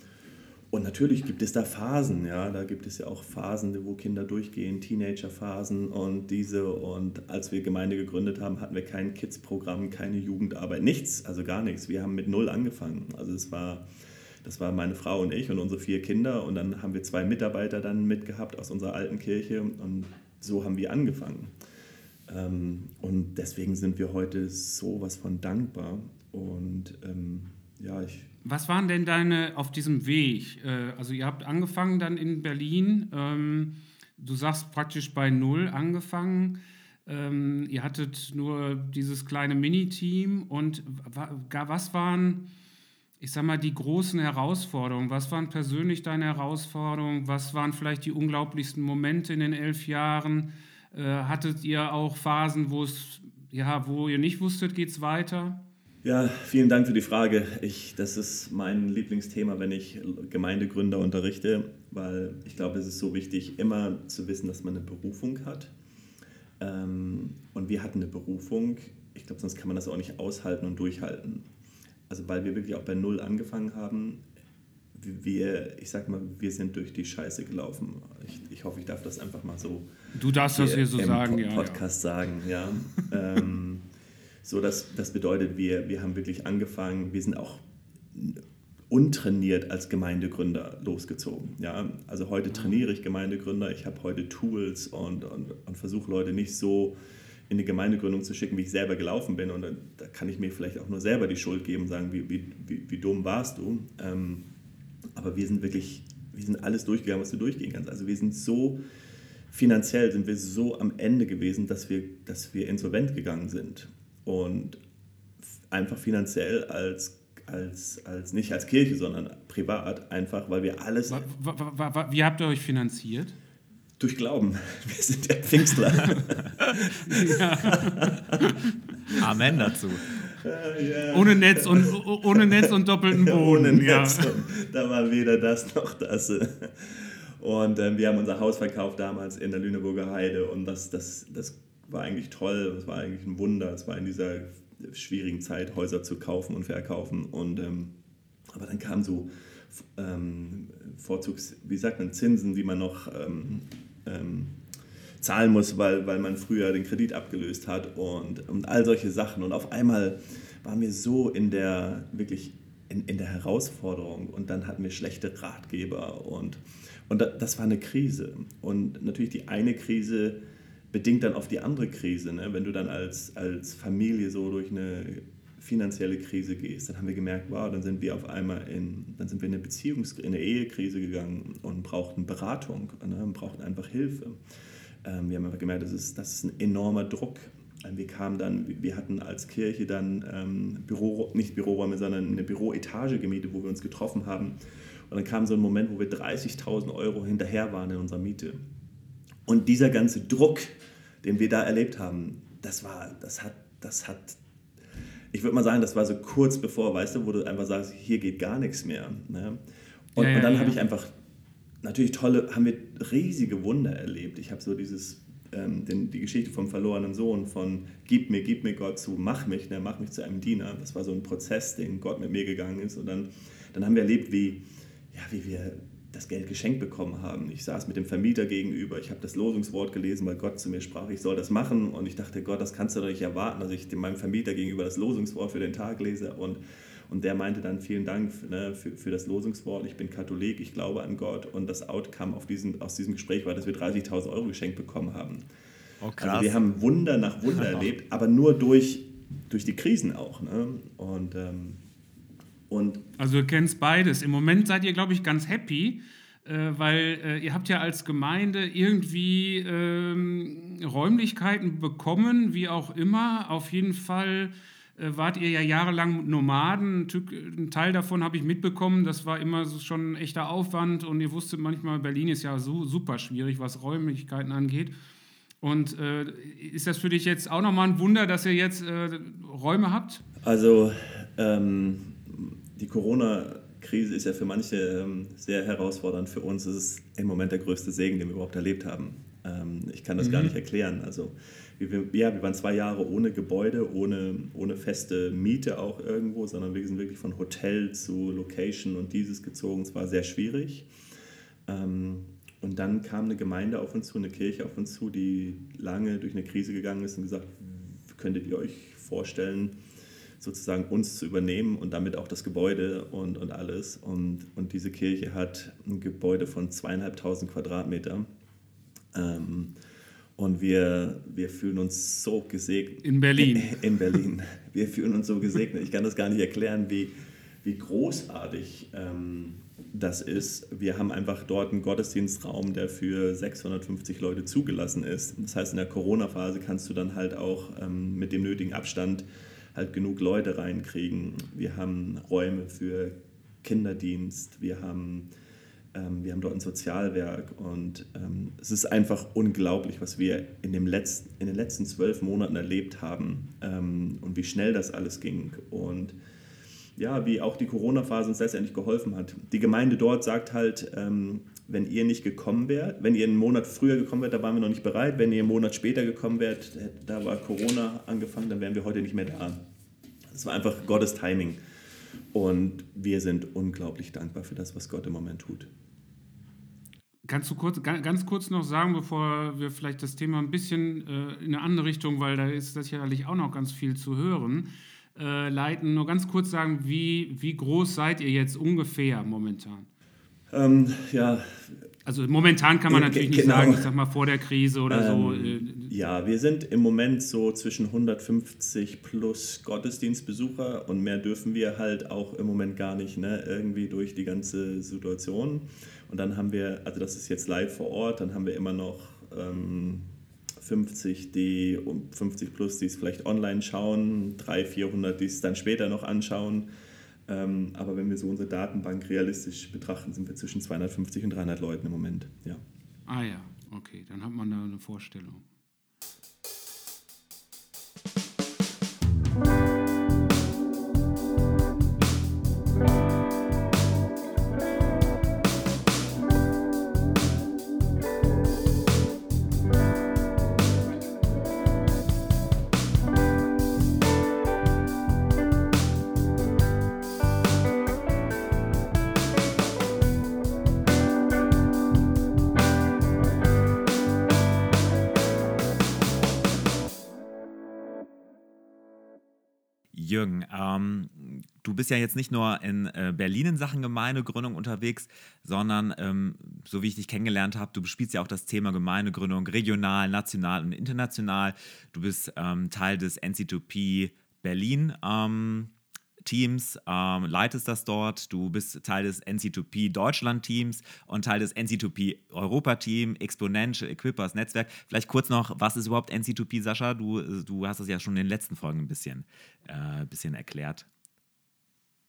und natürlich gibt es da Phasen, ja, da gibt es ja auch Phasen, wo Kinder durchgehen, Teenagerphasen und diese. Und als wir Gemeinde gegründet haben, hatten wir kein Kids-Programm, keine Jugendarbeit, nichts, also gar nichts. Wir haben mit null angefangen. Also es war, das war meine Frau und ich und unsere vier Kinder und dann haben wir zwei Mitarbeiter dann mitgehabt aus unserer alten Kirche und so haben wir angefangen. Ähm, und deswegen sind wir heute sowas von dankbar und ähm, ja, ich was waren denn deine auf diesem Weg? Äh, also ihr habt angefangen dann in Berlin. Ähm, du sagst praktisch bei Null angefangen. Ähm, ihr hattet nur dieses kleine Mini-Team. Und was waren, ich sag mal, die großen Herausforderungen? Was waren persönlich deine Herausforderungen? Was waren vielleicht die unglaublichsten Momente in den elf Jahren? Äh, hattet ihr auch Phasen, wo es, ja, wo ihr nicht wusstet, geht es weiter? Ja, vielen Dank für die Frage. Ich, das ist mein Lieblingsthema, wenn ich Gemeindegründer unterrichte, weil ich glaube, es ist so wichtig, immer zu wissen, dass man eine Berufung hat. Ähm, und wir hatten eine Berufung. Ich glaube, sonst kann man das auch nicht aushalten und durchhalten. Also weil wir wirklich auch bei Null angefangen haben. Wir, ich sag mal, wir sind durch die Scheiße gelaufen. Ich, ich hoffe, ich darf das einfach mal so. Du darfst das hier so sagen, ja. Podcast ja. sagen, ja. ähm, so, das, das bedeutet, wir, wir haben wirklich angefangen, wir sind auch untrainiert als Gemeindegründer losgezogen. Ja? Also heute trainiere ich Gemeindegründer, ich habe heute Tools und, und, und versuche Leute nicht so in die Gemeindegründung zu schicken, wie ich selber gelaufen bin. Und da kann ich mir vielleicht auch nur selber die Schuld geben und sagen, wie, wie, wie, wie dumm warst du. Ähm, aber wir sind wirklich, wir sind alles durchgegangen, was du durchgehen kannst. Also wir sind so, finanziell sind wir so am Ende gewesen, dass wir, dass wir insolvent gegangen sind und einfach finanziell als, als, als nicht als Kirche, sondern privat, einfach weil wir alles. Wie habt ihr euch finanziert? Durch Glauben. *laughs* Wir sind der Pfingstler. *laughs* Amen dazu. Ja. Ohne, Netz und, ohne Netz und doppelten *laughs* Boden. ohne Netz. Ja. da war weder das noch das. Und äh, wir haben unser Haus verkauft damals in der Lüneburger Heide und das, das, das war eigentlich toll, es war eigentlich ein Wunder, es war in dieser schwierigen Zeit, Häuser zu kaufen und verkaufen. Und, ähm, aber dann kamen so ähm, Vorzugs, wie sagt man, Zinsen, die man noch ähm, ähm, zahlen muss, weil, weil man früher den Kredit abgelöst hat und, und all solche Sachen. Und auf einmal waren wir so in der, wirklich in, in der Herausforderung und dann hatten wir schlechte Ratgeber und, und das war eine Krise. Und natürlich die eine Krise, bedingt dann auf die andere Krise. Ne? Wenn du dann als, als Familie so durch eine finanzielle Krise gehst, dann haben wir gemerkt, wow, dann sind wir auf einmal in, dann sind wir in eine Beziehungs-, in eine Ehekrise gegangen und brauchten Beratung, ne? brauchten einfach Hilfe. Ähm, wir haben einfach gemerkt, das ist, das ist ein enormer Druck. Ähm, wir kamen dann, wir hatten als Kirche dann ähm, Büro, nicht Büroräume, sondern eine Büroetage gemietet, wo wir uns getroffen haben. Und dann kam so ein Moment, wo wir 30.000 Euro hinterher waren in unserer Miete. Und dieser ganze Druck, den wir da erlebt haben, das war, das hat, das hat, ich würde mal sagen, das war so kurz bevor, weißt du, wo du einfach sagst, hier geht gar nichts mehr. Ne? Und, ja, ja, und, dann ja. habe ich einfach, natürlich tolle, haben wir riesige Wunder erlebt. Ich habe so dieses, ähm, den, die Geschichte vom verlorenen Sohn, von gib mir, gib mir Gott zu, mach mich, ne, mach mich zu einem Diener. Das war so ein Prozess, den Gott mit mir gegangen ist. Und dann, dann haben wir erlebt, wie, ja, wie wir das Geld geschenkt bekommen haben. Ich saß mit dem Vermieter gegenüber, ich habe das Losungswort gelesen, weil Gott zu mir sprach, ich soll das machen. Und ich dachte, Gott, das kannst du doch nicht erwarten, dass ich meinem Vermieter gegenüber das Losungswort für den Tag lese. Und, und der meinte dann, vielen Dank ne, für, für das Losungswort, ich bin Katholik, ich glaube an Gott. Und das Outcome auf diesen, aus diesem Gespräch war, dass wir 30.000 Euro geschenkt bekommen haben. Oh, also wir haben Wunder nach Wunder *laughs* erlebt, aber nur durch, durch die Krisen auch. Ne? Und ähm, und also du kennst beides. Im Moment seid ihr, glaube ich, ganz happy, äh, weil äh, ihr habt ja als Gemeinde irgendwie ähm, Räumlichkeiten bekommen, wie auch immer. Auf jeden Fall äh, wart ihr ja jahrelang Nomaden. Ein Teil davon habe ich mitbekommen. Das war immer so schon ein echter Aufwand und ihr wusstet manchmal, Berlin ist ja so super schwierig, was Räumlichkeiten angeht. Und äh, ist das für dich jetzt auch nochmal ein Wunder, dass ihr jetzt äh, Räume habt? Also ähm, die Corona-Krise ist ja für manche ähm, sehr herausfordernd. Für uns ist es im Moment der größte Segen, den wir überhaupt erlebt haben. Ähm, ich kann das mhm. gar nicht erklären. Also wir, ja, wir waren zwei Jahre ohne Gebäude, ohne, ohne feste Miete auch irgendwo, sondern wir sind wirklich von Hotel zu Location und dieses gezogen. Es war sehr schwierig. Ähm, und dann kam eine Gemeinde auf uns zu, eine Kirche auf uns zu, die lange durch eine Krise gegangen ist und gesagt, könntet ihr euch vorstellen, sozusagen uns zu übernehmen und damit auch das Gebäude und, und alles. Und, und diese Kirche hat ein Gebäude von zweieinhalbtausend Quadratmeter. Ähm, und wir, wir fühlen uns so gesegnet. In Berlin. *laughs* In Berlin. Wir fühlen uns so gesegnet. Ich kann das gar nicht erklären, wie, wie großartig ähm, das ist. Wir haben einfach dort einen Gottesdienstraum, der für 650 Leute zugelassen ist. Das heißt, in der Corona-Phase kannst du dann halt auch ähm, mit dem nötigen Abstand halt genug Leute reinkriegen. Wir haben Räume für Kinderdienst. Wir haben ähm, wir haben dort ein Sozialwerk und ähm, es ist einfach unglaublich, was wir in, dem letzten, in den letzten zwölf Monaten erlebt haben ähm, und wie schnell das alles ging und ja, wie auch die Corona-Phase uns letztendlich geholfen hat. Die Gemeinde dort sagt halt, ähm, wenn ihr nicht gekommen wärt, wenn ihr einen Monat früher gekommen wärt, da waren wir noch nicht bereit, wenn ihr einen Monat später gekommen wärt, da war Corona angefangen, dann wären wir heute nicht mehr da. Das war einfach Gottes Timing. Und wir sind unglaublich dankbar für das, was Gott im Moment tut. Kannst du kurz, ganz kurz noch sagen, bevor wir vielleicht das Thema ein bisschen äh, in eine andere Richtung, weil da ist sicherlich auch noch ganz viel zu hören, äh, leiten, nur ganz kurz sagen, wie, wie groß seid ihr jetzt ungefähr momentan? Ähm, ja, also momentan kann man natürlich nicht genau. sagen, ich sag mal vor der Krise oder ähm, so. Äh, ja, wir sind im Moment so zwischen 150 plus Gottesdienstbesucher und mehr dürfen wir halt auch im Moment gar nicht, ne? irgendwie durch die ganze Situation. Und dann haben wir, also das ist jetzt live vor Ort, dann haben wir immer noch ähm, 50, die 50 plus, die es vielleicht online schauen, 300, 400, die es dann später noch anschauen. Ähm, aber wenn wir so unsere Datenbank realistisch betrachten, sind wir zwischen 250 und 300 Leuten im Moment. Ja. Ah ja, okay, dann hat man da eine Vorstellung. Jürgen, ähm, du bist ja jetzt nicht nur in äh, Berlin in Sachen Gemeindegründung unterwegs, sondern, ähm, so wie ich dich kennengelernt habe, du bespielst ja auch das Thema Gemeindegründung regional, national und international. Du bist ähm, Teil des NC2P Berlin. Teams, ähm, leitest das dort. Du bist Teil des NC2P Deutschland-Teams und Teil des NC2P Europa-Team, Exponential, Equippers, Netzwerk. Vielleicht kurz noch, was ist überhaupt NC2P, Sascha? Du, du hast das ja schon in den letzten Folgen ein bisschen, äh, bisschen erklärt.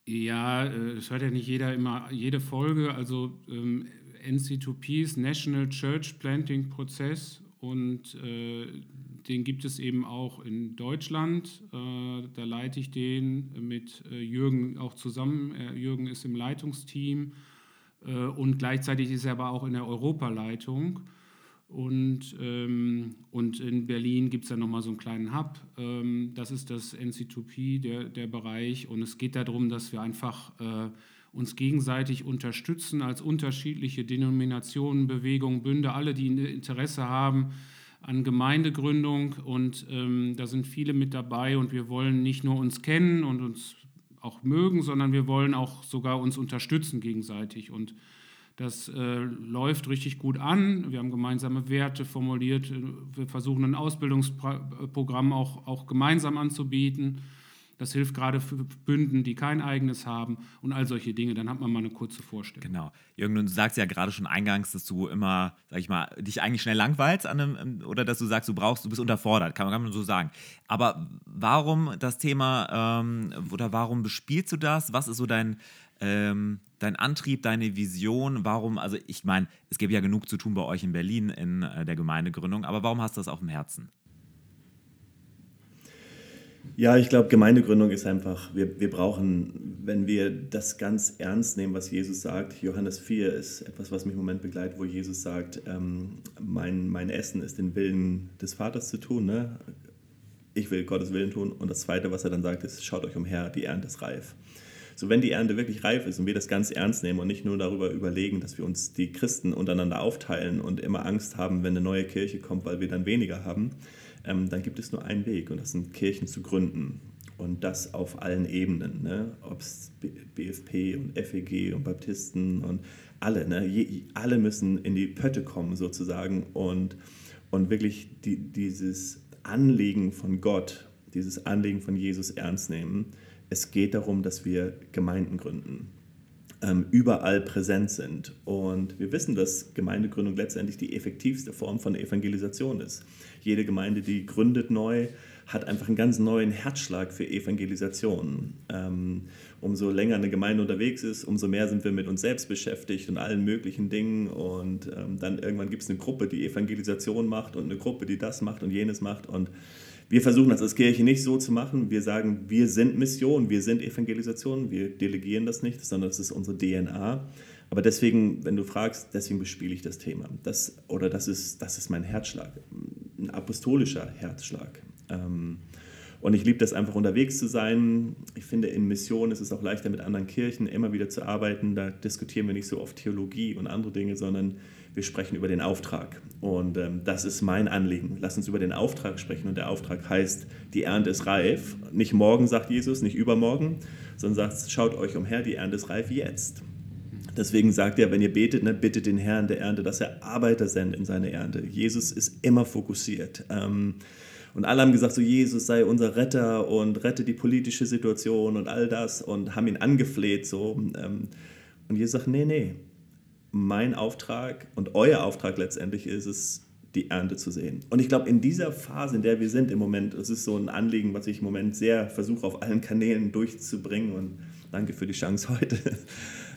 Ja, es äh, hört ja nicht jeder immer jede Folge. Also ähm, NC2P ist National Church Planting Prozess und äh, den gibt es eben auch in Deutschland. Äh, da leite ich den mit äh, Jürgen auch zusammen. Äh, Jürgen ist im Leitungsteam und gleichzeitig ist er aber auch in der Europaleitung. Und, ähm, und in Berlin gibt es dann nochmal so einen kleinen Hub. Ähm, das ist das NC2P, der, der Bereich. Und es geht darum, dass wir einfach uns gegenseitig unterstützen als unterschiedliche Denominationen, Bewegungen, Bünde, alle, die Interesse haben, an Gemeindegründung und ähm, da sind viele mit dabei und wir wollen nicht nur uns kennen und uns auch mögen, sondern wir wollen auch sogar uns unterstützen gegenseitig und das äh, läuft richtig gut an. Wir haben gemeinsame Werte formuliert. Wir versuchen ein Ausbildungsprogramm auch, auch gemeinsam anzubieten. Das hilft gerade für Bünden, die kein eigenes haben und all solche Dinge. Dann hat man mal eine kurze Vorstellung. Genau. Jürgen, du sagst ja gerade schon eingangs, dass du immer, sag ich mal, dich eigentlich schnell langweilst an einem, oder dass du sagst, du brauchst, du bist unterfordert, kann man, kann man so sagen. Aber warum das Thema ähm, oder warum bespielst du das? Was ist so dein, ähm, dein Antrieb, deine Vision? Warum, also ich meine, es gibt ja genug zu tun bei euch in Berlin in äh, der Gemeindegründung, aber warum hast du das auf dem Herzen? Ja, ich glaube, Gemeindegründung ist einfach, wir, wir brauchen, wenn wir das ganz ernst nehmen, was Jesus sagt, Johannes 4 ist etwas, was mich im Moment begleitet, wo Jesus sagt, ähm, mein, mein Essen ist den Willen des Vaters zu tun. Ne? Ich will Gottes Willen tun. Und das Zweite, was er dann sagt, ist, schaut euch umher, die Ernte ist reif. So, wenn die Ernte wirklich reif ist und wir das ganz ernst nehmen und nicht nur darüber überlegen, dass wir uns die Christen untereinander aufteilen und immer Angst haben, wenn eine neue Kirche kommt, weil wir dann weniger haben, ähm, dann gibt es nur einen Weg und das sind Kirchen zu gründen. Und das auf allen Ebenen, ne? ob es BFP und FEG und Baptisten und alle, ne? Je, alle müssen in die Pötte kommen sozusagen und, und wirklich die, dieses Anliegen von Gott, dieses Anliegen von Jesus ernst nehmen. Es geht darum, dass wir Gemeinden gründen, überall präsent sind. Und wir wissen, dass Gemeindegründung letztendlich die effektivste Form von Evangelisation ist. Jede Gemeinde, die gründet neu, hat einfach einen ganz neuen Herzschlag für Evangelisation. Ähm, umso länger eine Gemeinde unterwegs ist, umso mehr sind wir mit uns selbst beschäftigt und allen möglichen Dingen. Und ähm, dann irgendwann gibt es eine Gruppe, die Evangelisation macht und eine Gruppe, die das macht und jenes macht. Und wir versuchen das als Kirche nicht so zu machen. Wir sagen, wir sind Mission, wir sind Evangelisation, wir delegieren das nicht, sondern das ist unsere DNA. Aber deswegen, wenn du fragst, deswegen bespiele ich das Thema. Das, oder das ist, das ist mein Herzschlag, ein apostolischer Herzschlag. Ähm, und ich liebe das einfach unterwegs zu sein. Ich finde, in Mission ist es auch leichter, mit anderen Kirchen immer wieder zu arbeiten. Da diskutieren wir nicht so oft Theologie und andere Dinge, sondern wir sprechen über den Auftrag. Und ähm, das ist mein Anliegen. Lass uns über den Auftrag sprechen. Und der Auftrag heißt, die Ernte ist reif. Nicht morgen, sagt Jesus, nicht übermorgen, sondern sagt, schaut euch umher, die Ernte ist reif jetzt. Deswegen sagt er, wenn ihr betet, ne, bittet den Herrn der Ernte, dass er Arbeiter sendet in seine Ernte. Jesus ist immer fokussiert. Ähm, und alle haben gesagt, so Jesus sei unser Retter und rette die politische Situation und all das und haben ihn angefleht. So. Ähm, und Jesus sagt, nee, nee, mein Auftrag und euer Auftrag letztendlich ist es, die Ernte zu sehen. Und ich glaube, in dieser Phase, in der wir sind im Moment, das ist so ein Anliegen, was ich im Moment sehr versuche, auf allen Kanälen durchzubringen. Und danke für die Chance *laughs* heute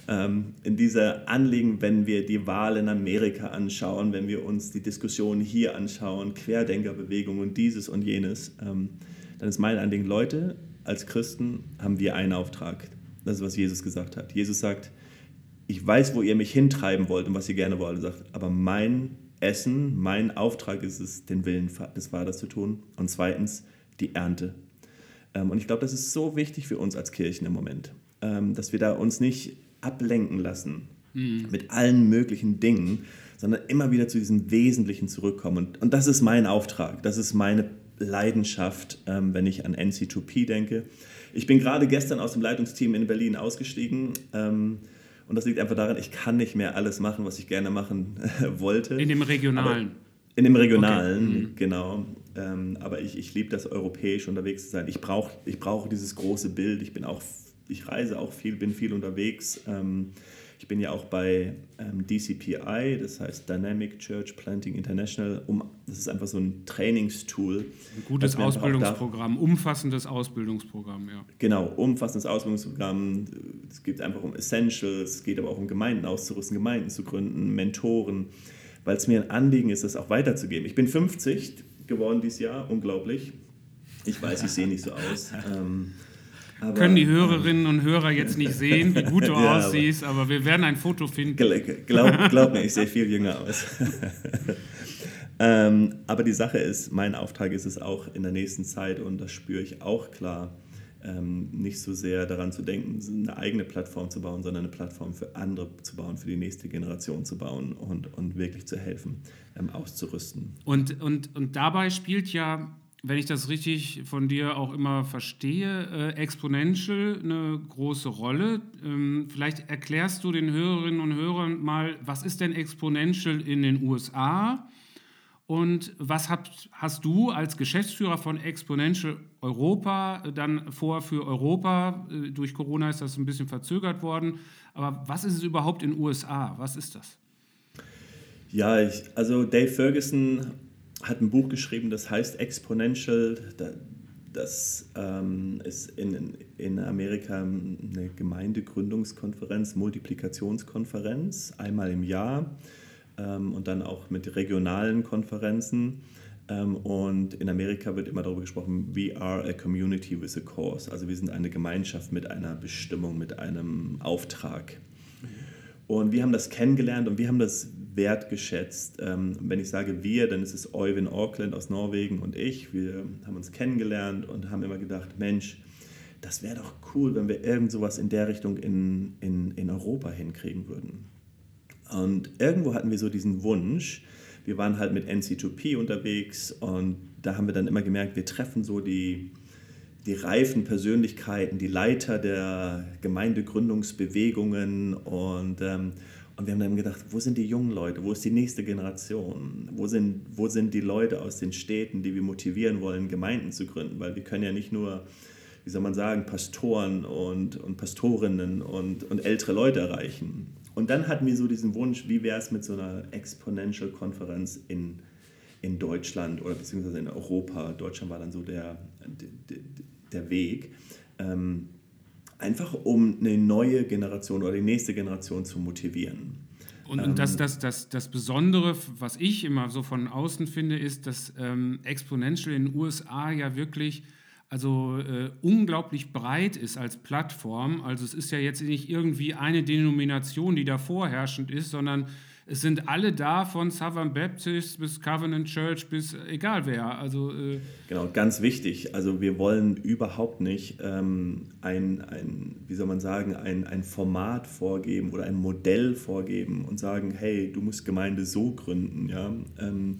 ähm, in dieser Anliegen, wenn wir die Wahl in Amerika anschauen, wenn wir uns die Diskussion hier anschauen, Querdenkerbewegung und dieses und jenes, ähm, dann ist mein Anliegen, Leute, als Christen haben wir einen Auftrag. Das ist, was Jesus gesagt hat. Jesus sagt, ich weiß, wo ihr mich hintreiben wollt und was ihr gerne wollt. Sagt, aber mein Essen, mein Auftrag ist es, den Willen des Vaters zu tun. Und zweitens, die Ernte. Ähm, und ich glaube, das ist so wichtig für uns als Kirchen im Moment, ähm, dass wir da uns nicht ablenken lassen mhm. mit allen möglichen Dingen, sondern immer wieder zu diesem Wesentlichen zurückkommen. Und, und das ist mein Auftrag, das ist meine Leidenschaft, ähm, wenn ich an NC2P denke. Ich bin gerade gestern aus dem Leitungsteam in Berlin ausgestiegen. Ähm, und das liegt einfach daran, ich kann nicht mehr alles machen, was ich gerne machen äh, *laughs* wollte. In dem Regionalen. Aber in dem Regionalen, okay. mhm. genau. Ähm, aber ich, ich liebe das, europäisch unterwegs zu sein. Ich brauche ich brauch dieses große Bild. Ich bin auch ich reise auch viel, bin viel unterwegs. Ähm, ich bin ja auch bei ähm, DCPI, das heißt Dynamic Church Planting International. Um, das ist einfach so ein Trainingstool. Ein gutes Ausbildungsprogramm, umfassendes Ausbildungsprogramm, ja. Genau, umfassendes Ausbildungsprogramm. Es geht einfach um Essentials, es geht aber auch um Gemeinden auszurüsten, Gemeinden zu gründen, Mentoren, weil es mir ein Anliegen ist, das auch weiterzugeben. Ich bin 50 geworden dieses Jahr, unglaublich. Ich weiß, ich sehe nicht so aus. *laughs* Aber, Können die Hörerinnen und Hörer jetzt nicht sehen, wie gut du *laughs* ja, aussiehst, aber, aber, wir werden ein Foto finden. Glaub, *laughs* glaub mir, ich sehe viel jünger aus. *laughs* ähm, aber die Sache ist, mein Auftrag ist es auch in der nächsten Zeit, und das spüre ich auch klar, ähm, nicht so sehr daran zu denken, eine eigene Plattform zu bauen, sondern eine Plattform für andere zu bauen, für die nächste Generation zu bauen und, und wirklich zu helfen, ähm, auszurüsten. Und, und, und dabei spielt ja wenn ich das richtig von dir auch immer verstehe, äh, Exponential eine große Rolle. Ähm, vielleicht erklärst du den Hörerinnen und Hörern mal, was ist denn Exponential in den USA und was hast, hast du als Geschäftsführer von Exponential Europa dann vor für Europa? Äh, durch Corona ist das ein bisschen verzögert worden, aber was ist es überhaupt in den USA? Was ist das? Ja, ich, also Dave Ferguson hat ein Buch geschrieben, das heißt Exponential. Das ähm, ist in, in Amerika eine Gemeindegründungskonferenz, Multiplikationskonferenz, einmal im Jahr ähm, und dann auch mit regionalen Konferenzen. Ähm, und in Amerika wird immer darüber gesprochen, we are a community with a cause. Also wir sind eine Gemeinschaft mit einer Bestimmung, mit einem Auftrag. Und wir haben das kennengelernt und wir haben das wertgeschätzt. Ähm, wenn ich sage wir, dann ist es Euwin Auckland aus Norwegen und ich. Wir haben uns kennengelernt und haben immer gedacht, Mensch, das wäre doch cool, wenn wir irgend sowas in der Richtung in, in, in Europa hinkriegen würden. Und irgendwo hatten wir so diesen Wunsch, wir waren halt mit NC2P unterwegs und da haben wir dann immer gemerkt, wir treffen so die, die reifen Persönlichkeiten, die Leiter der Gemeindegründungsbewegungen und, ähm, und wir haben dann gedacht, wo sind die jungen Leute, wo ist die nächste Generation, wo sind, wo sind die Leute aus den Städten, die wir motivieren wollen, Gemeinden zu gründen, weil wir können ja nicht nur, wie soll man sagen, Pastoren und, und Pastorinnen und, und ältere Leute erreichen. Und dann hatten wir so diesen Wunsch, wie wäre es mit so einer Exponential-Konferenz in, in Deutschland oder beziehungsweise in Europa. Deutschland war dann so der, der, der Weg. Ähm, einfach um eine neue Generation oder die nächste Generation zu motivieren. Und, und das, ähm, das, das, das Besondere, was ich immer so von außen finde, ist, dass ähm, Exponential in den USA ja wirklich also äh, unglaublich breit ist als Plattform. Also es ist ja jetzt nicht irgendwie eine Denomination, die da vorherrschend ist, sondern es sind alle da von Southern Baptist bis Covenant Church bis egal wer. Also, äh genau, ganz wichtig. Also wir wollen überhaupt nicht ähm, ein, ein, wie soll man sagen, ein, ein Format vorgeben oder ein Modell vorgeben und sagen, hey, du musst Gemeinde so gründen. Ja? Ähm,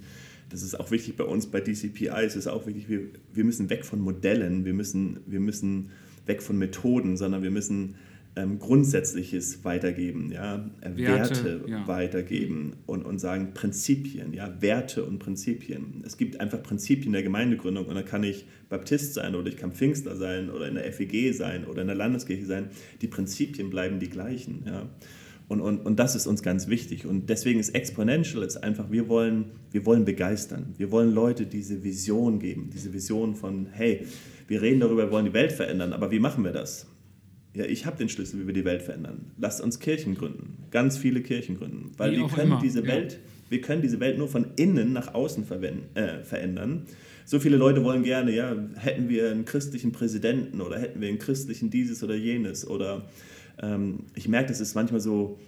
das ist auch wichtig bei uns, bei DCPI ist es auch wichtig, wir, wir müssen weg von Modellen, wir müssen, wir müssen weg von Methoden, sondern wir müssen ähm, Grundsätzliches weitergeben, ja? Werte, Werte ja. weitergeben und, und sagen Prinzipien, ja? Werte und Prinzipien. Es gibt einfach Prinzipien der Gemeindegründung und da kann ich Baptist sein oder ich kann Pfingster sein oder in der FEG sein oder in der Landeskirche sein. Die Prinzipien bleiben die gleichen. Ja? Und, und, und das ist uns ganz wichtig. Und deswegen ist Exponential ist einfach, wir wollen, wir wollen begeistern. Wir wollen Leute diese Vision geben, diese Vision von, hey, wir reden darüber, wir wollen die Welt verändern, aber wie machen wir das? Ja, ich habe den Schlüssel, wie wir die Welt verändern. Lasst uns Kirchen gründen, ganz viele Kirchen gründen, weil wie wir können immer. diese Welt, wir können diese Welt nur von innen nach außen äh, verändern. So viele Leute wollen gerne, ja, hätten wir einen christlichen Präsidenten oder hätten wir einen christlichen dieses oder jenes oder ähm, ich merke, das ist manchmal so,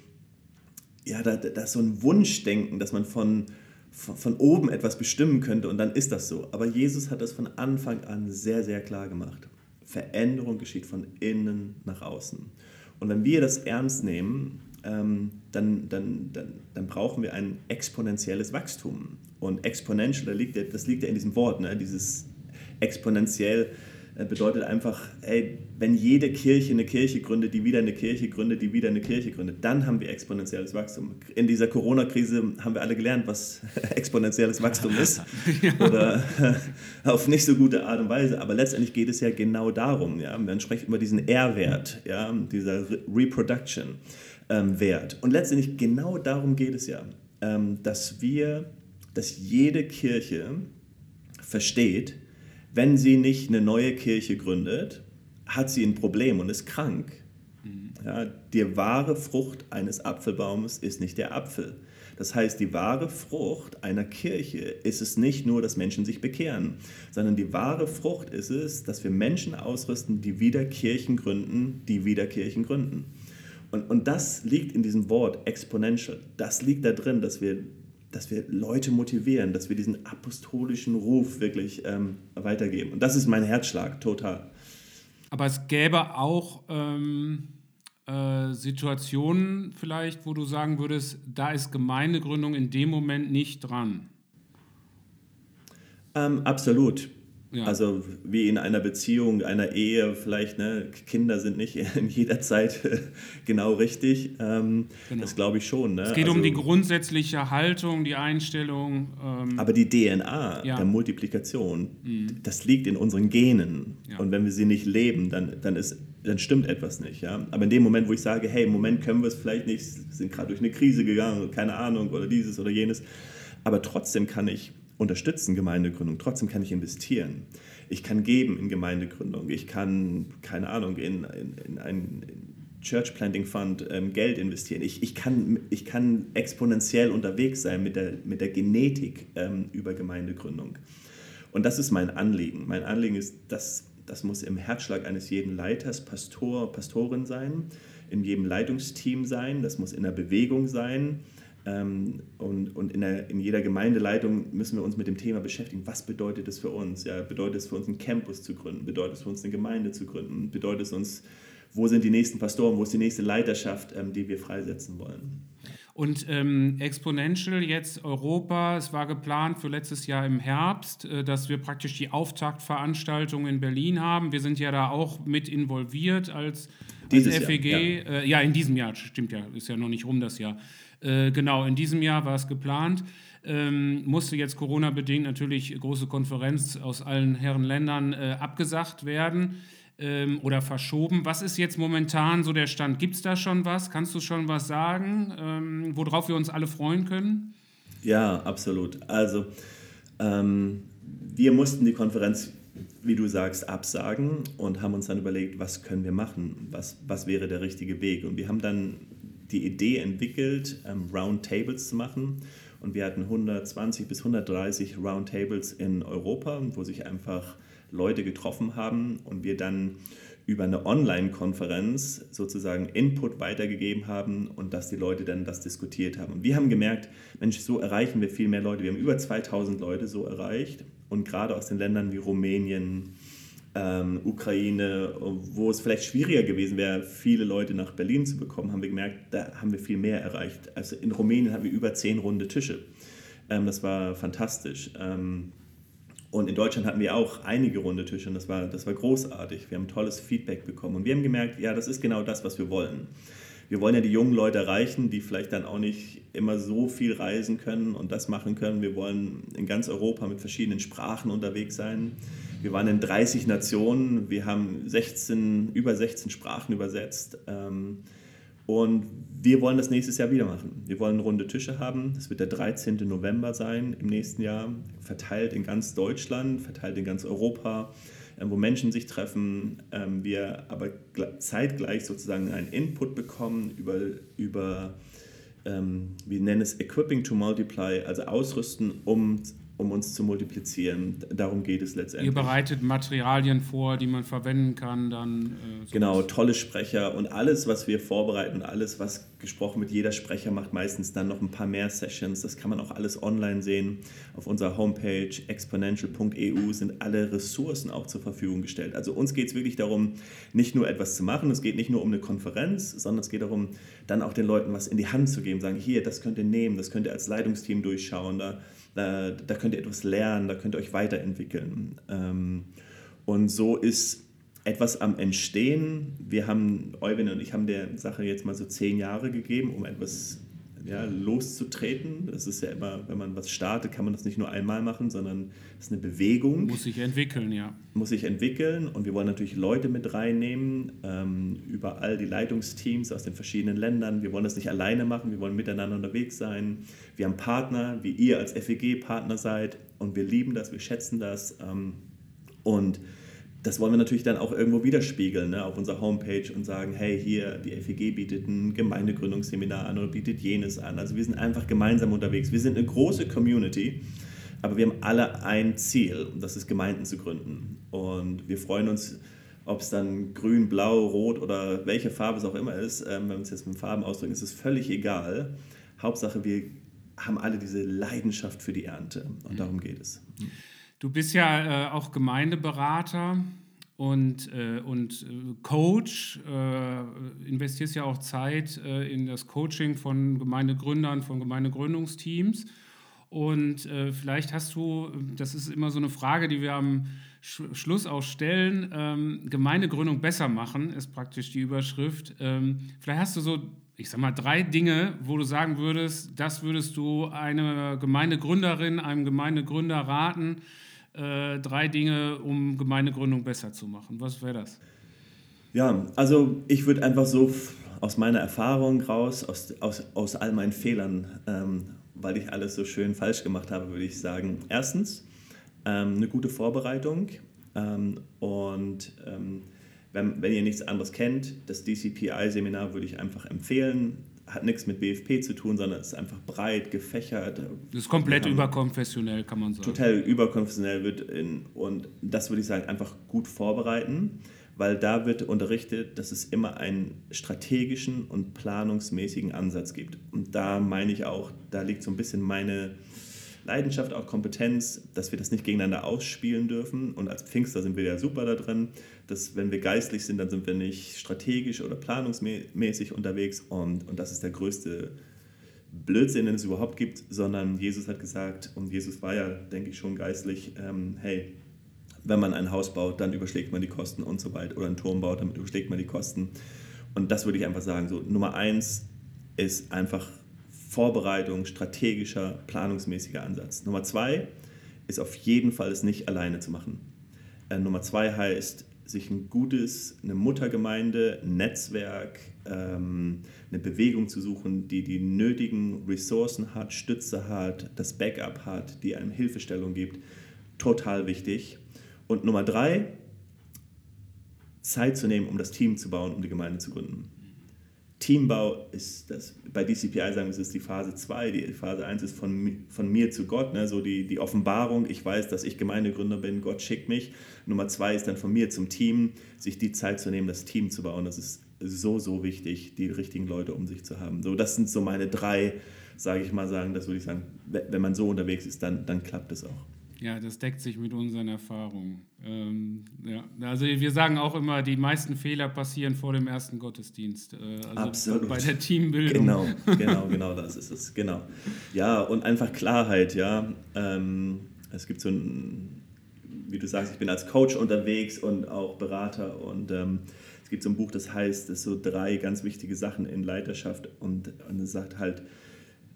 ja, da, da ist so ein Wunschdenken, dass man von, von, von oben etwas bestimmen könnte und dann ist das so. Aber Jesus hat das von Anfang an sehr, sehr klar gemacht. Veränderung geschieht von innen nach außen. Und wenn wir das ernst nehmen, ähm, dann, dann, dann, dann brauchen wir ein exponentielles Wachstum. Und exponential, das liegt ja, in diesem Wort, ne? dieses exponentiell bedeutet einfach, ey, wenn jede Kirche eine Kirche gründet, die wieder eine Kirche gründet, die wieder eine Kirche gründet, dann haben wir exponentielles Wachstum. In dieser Corona-Krise haben wir alle gelernt, was *laughs* exponentielles Wachstum *laughs* ist. ja. Oder *laughs* auf nicht so gute Art und Weise. Aber letztendlich geht es ja genau darum. Ja? Man spricht über diesen R-Wert, ja? dieser Reproduction-Wert. Ähm, und letztendlich genau darum geht es ja, ähm, dass wir, dass jede Kirche versteht, wenn sie nicht eine neue Kirche gründet, hat sie ein Problem und ist krank. Mhm. Ja, die wahre Frucht eines Apfelbaums ist nicht der Apfel. Das heißt, die wahre Frucht einer Kirche ist es nicht nur, dass Menschen sich bekehren, sondern die wahre Frucht ist es, dass wir Menschen ausrüsten, die wieder Kirchen gründen, die wieder Kirchen gründen. Und, und das liegt in diesem Wort exponential. Das liegt da drin, dass wir dass wir Leute motivieren, dass wir diesen apostolischen Ruf wirklich ähm, weitergeben. Und das ist mein Herzschlag, total. Aber es gäbe auch ähm, äh, Situationen vielleicht, wo du sagen würdest, da ist Gemeindegründung in dem Moment nicht dran. Ähm, absolut. Ja. Also wie in einer Beziehung, einer Ehe vielleicht, ne, Kinder sind nicht *laughs* in jeder Zeit genau richtig. Ähm, genau. Das glaube ich schon. Ne? Es geht also, um die grundsätzliche Haltung, die Einstellung. Ähm, aber die DNA ja. der Multiplikation, mhm. das liegt in unseren Genen. Ja. Und wenn wir sie nicht leben, dann, dann, ist, dann stimmt etwas nicht. Ja? Aber in dem Moment, wo ich sage, hey, im Moment können wir es vielleicht nicht, sind gerade durch eine Krise gegangen, keine Ahnung, oder dieses oder jenes, aber trotzdem kann ich unterstützen Gemeindegründung. Trotzdem kann ich investieren. Ich kann geben in Gemeindegründung. Ich kann, keine Ahnung, in, in, in einen Church Planting Fund ähm, Geld investieren. Ich, ich, kann, ich kann exponentiell unterwegs sein mit der, mit der Genetik ähm, über Gemeindegründung. Und das ist mein Anliegen. Mein Anliegen ist, dass das muss im Herzschlag eines jeden Leiters, Pastor, Pastorin sein, in jedem Leitungsteam sein, das muss in der Bewegung sein. Ähm, und und in, der, in jeder Gemeindeleitung müssen wir uns mit dem Thema beschäftigen. Was bedeutet es für uns? Ja, bedeutet es für uns, einen Campus zu gründen? Bedeutet es für uns, eine Gemeinde zu gründen? Bedeutet es uns, wo sind die nächsten Pastoren? Wo ist die nächste Leiterschaft, ähm, die wir freisetzen wollen? Und ähm, Exponential jetzt Europa, es war geplant für letztes Jahr im Herbst, äh, dass wir praktisch die Auftaktveranstaltung in Berlin haben. Wir sind ja da auch mit involviert als, als FEG. Jahr, ja. Äh, ja. in diesem Jahr, stimmt ja, ist ja noch nicht rum das Jahr. Äh, genau, in diesem Jahr war es geplant. Ähm, musste jetzt Corona-bedingt natürlich große Konferenz aus allen Herren Ländern äh, abgesagt werden ähm, oder verschoben. Was ist jetzt momentan so der Stand? Gibt es da schon was? Kannst du schon was sagen, ähm, worauf wir uns alle freuen können? Ja, absolut. Also ähm, wir mussten die Konferenz, wie du sagst, absagen und haben uns dann überlegt, was können wir machen? Was, was wäre der richtige Weg? Und wir haben dann die Idee entwickelt, ähm, Roundtables zu machen. Und wir hatten 120 bis 130 Roundtables in Europa, wo sich einfach Leute getroffen haben und wir dann über eine Online-Konferenz sozusagen Input weitergegeben haben und dass die Leute dann das diskutiert haben. Und wir haben gemerkt, Mensch, so erreichen wir viel mehr Leute. Wir haben über 2000 Leute so erreicht und gerade aus den Ländern wie Rumänien, ähm, Ukraine, wo es vielleicht schwieriger gewesen wäre, viele Leute nach Berlin zu bekommen, haben wir gemerkt, da haben wir viel mehr erreicht. Also in Rumänien hatten wir über zehn runde Tische. Ähm, das war fantastisch. Ähm, und in Deutschland hatten wir auch einige runde Tische und das war, das war großartig. Wir haben tolles Feedback bekommen und wir haben gemerkt, ja, das ist genau das, was wir wollen. Wir wollen ja die jungen Leute erreichen, die vielleicht dann auch nicht immer so viel reisen können und das machen können. Wir wollen in ganz Europa mit verschiedenen Sprachen unterwegs sein. Wir waren in 30 Nationen, wir haben 16, über 16 Sprachen übersetzt. Ähm, und wir wollen das nächstes Jahr wieder machen. Wir wollen runde Tische haben. Das wird der 13. November sein im nächsten Jahr, verteilt in ganz Deutschland, verteilt in ganz Europa, wo Menschen sich treffen. Ähm, wir aber zeitgleich sozusagen einen Input bekommen über, über ähm, wir nennen es Equipping to Multiply, also ausrüsten, um um uns zu multiplizieren. Darum geht es letztendlich. Ihr bereitet Materialien vor, die man verwenden kann, dann. Äh, genau, tolle Sprecher und alles, was wir vorbereiten, alles, was gesprochen wird, jeder Sprecher macht meistens dann noch ein paar mehr Sessions. Das kann man auch alles online sehen. Auf unserer Homepage exponential.eu sind alle Ressourcen auch zur Verfügung gestellt. Also uns geht es wirklich darum, nicht nur etwas zu machen, es geht nicht nur um eine Konferenz, sondern es geht darum, dann auch den Leuten was in die Hand zu geben, sagen, hier, das könnt ihr nehmen, das könnt ihr als Leitungsteam durchschauen. Da da, da könnt ihr etwas lernen, da könnt ihr euch weiterentwickeln. Ähm, und so ist etwas am Entstehen. Wir haben, Eugen und ich haben der Sache jetzt mal so zehn Jahre gegeben, um etwas ja, loszutreten. Das ist ja immer, wenn man was startet, kann man das nicht nur einmal machen, sondern es ist eine Bewegung. Muss sich entwickeln, ja. Muss sich entwickeln und wir wollen natürlich Leute mit reinnehmen, ähm, überall die Leitungsteams aus den verschiedenen Ländern. Wir wollen das nicht alleine machen, wir wollen miteinander unterwegs sein. Wir haben Partner, wie ihr als FEG Partner seid und wir lieben das, wir schätzen das ähm, und das wollen wir natürlich dann auch irgendwo widerspiegeln ne, auf unserer Homepage und sagen, hey, hier, die FEG bietet ein Gemeindegründungsseminar an oder bietet jenes an. Also wir sind einfach gemeinsam unterwegs. Wir sind eine große Community, aber wir haben alle ein Ziel, und das ist Gemeinden zu gründen. Und wir freuen uns, ob es dann grün, blau, rot oder welche Farbe es auch immer ist, ähm, wenn wir uns jetzt mit Farben ausdrücken, ist es völlig egal. Hauptsache, wir haben alle diese Leidenschaft für die Ernte und mhm. darum geht es. Du bist ja äh, auch Gemeindeberater und, äh, und äh, Coach, äh, investierst ja auch Zeit äh, in das Coaching von Gemeindegründern, von Gemeindegründungsteams. Und äh, vielleicht hast du, das ist immer so eine Frage, die wir am Sch Schluss auch stellen, ähm, Gemeindegründung besser machen, ist praktisch die Überschrift. Ähm, vielleicht hast du so, ich sag mal, drei Dinge, wo du sagen würdest, das würdest du einer Gemeindegründerin, einem Gemeindegründer raten, äh, drei Dinge, um Gemeindegründung besser zu machen. Was wäre das? Ja, also ich würde einfach so aus meiner Erfahrung raus, aus, aus, aus all meinen Fehlern, ähm, weil ich alles so schön falsch gemacht habe, würde ich sagen, erstens ähm, eine gute Vorbereitung ähm, und ähm, wenn, wenn ihr nichts anderes kennt, das DCPI-Seminar würde ich einfach empfehlen. Hat nichts mit BFP zu tun, sondern ist einfach breit gefächert. Das ist komplett überkonfessionell, kann man sagen. Total überkonfessionell wird in, und das würde ich sagen, einfach gut vorbereiten, weil da wird unterrichtet, dass es immer einen strategischen und planungsmäßigen Ansatz gibt. Und da meine ich auch, da liegt so ein bisschen meine Leidenschaft, auch Kompetenz, dass wir das nicht gegeneinander ausspielen dürfen. Und als Pfingster sind wir ja super da drin, dass wenn wir geistlich sind, dann sind wir nicht strategisch oder planungsmäßig unterwegs. Und, und das ist der größte Blödsinn, den es überhaupt gibt, sondern Jesus hat gesagt, und Jesus war ja, denke ich, schon geistlich, ähm, hey, wenn man ein Haus baut, dann überschlägt man die Kosten und so weiter. Oder einen Turm baut, dann überschlägt man die Kosten. Und das würde ich einfach sagen. So, Nummer eins ist einfach Vorbereitung, strategischer, planungsmäßiger Ansatz. Nummer zwei ist auf jeden Fall es nicht alleine zu machen. Äh, Nummer zwei heißt, sich ein gutes, eine Muttergemeinde, ein Netzwerk, ähm, eine Bewegung zu suchen, die die nötigen Ressourcen hat, Stütze hat, das Backup hat, die einem Hilfestellung gibt. Total wichtig. Und Nummer drei, Zeit zu nehmen, um das Team zu bauen, um die Gemeinde zu gründen. Teambau ist das, bei DCPI sagen wir, es ist die Phase 2, die Phase 1 ist von, von mir zu Gott, ne? so die, die Offenbarung, ich weiß, dass ich Gemeindegründer bin, Gott schickt mich. Nummer 2 ist dann von mir zum Team, sich die Zeit zu nehmen, das Team zu bauen. Das ist so, so wichtig, die richtigen Leute um sich zu haben. So, das sind so meine drei, sage ich mal sagen, das würde ich sagen, wenn man so unterwegs ist, dann, dann klappt es auch. Ja, das deckt sich mit unseren Erfahrungen. Ähm, ja. Also wir sagen auch immer, die meisten Fehler passieren vor dem ersten Gottesdienst. Äh, also Absolut. Bei der Teambildung. Genau, *laughs* genau, genau, das ist es. Genau. Ja, und einfach Klarheit, ja. Ähm, es gibt so ein, wie du sagst, ich bin als Coach unterwegs und auch Berater und ähm, es gibt so ein Buch, das heißt, es so drei ganz wichtige Sachen in Leiterschaft und, und es sagt halt,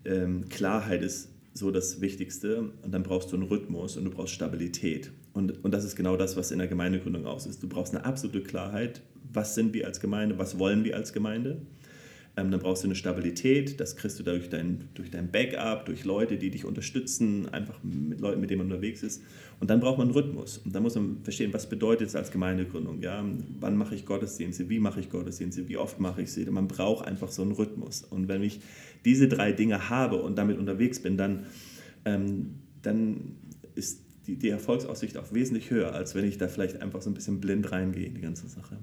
ähm, Klarheit ist so das Wichtigste. Und dann brauchst du einen Rhythmus und du brauchst Stabilität. Und, und das ist genau das, was in der Gemeindegründung aus ist. Du brauchst eine absolute Klarheit, was sind wir als Gemeinde, was wollen wir als Gemeinde. Ähm, dann brauchst du eine Stabilität, das kriegst du durch dein, durch dein Backup, durch Leute, die dich unterstützen, einfach mit Leuten, mit denen man unterwegs ist. Und dann braucht man einen Rhythmus. Und dann muss man verstehen, was bedeutet es als Gemeindegründung. Ja? Wann mache ich Gottesdienste, wie mache ich Gottesdienste, wie oft mache ich sie. Man braucht einfach so einen Rhythmus. Und wenn ich diese drei Dinge habe und damit unterwegs bin, dann, ähm, dann ist die, die Erfolgsaussicht auch wesentlich höher, als wenn ich da vielleicht einfach so ein bisschen blind reingehe in die ganze Sache.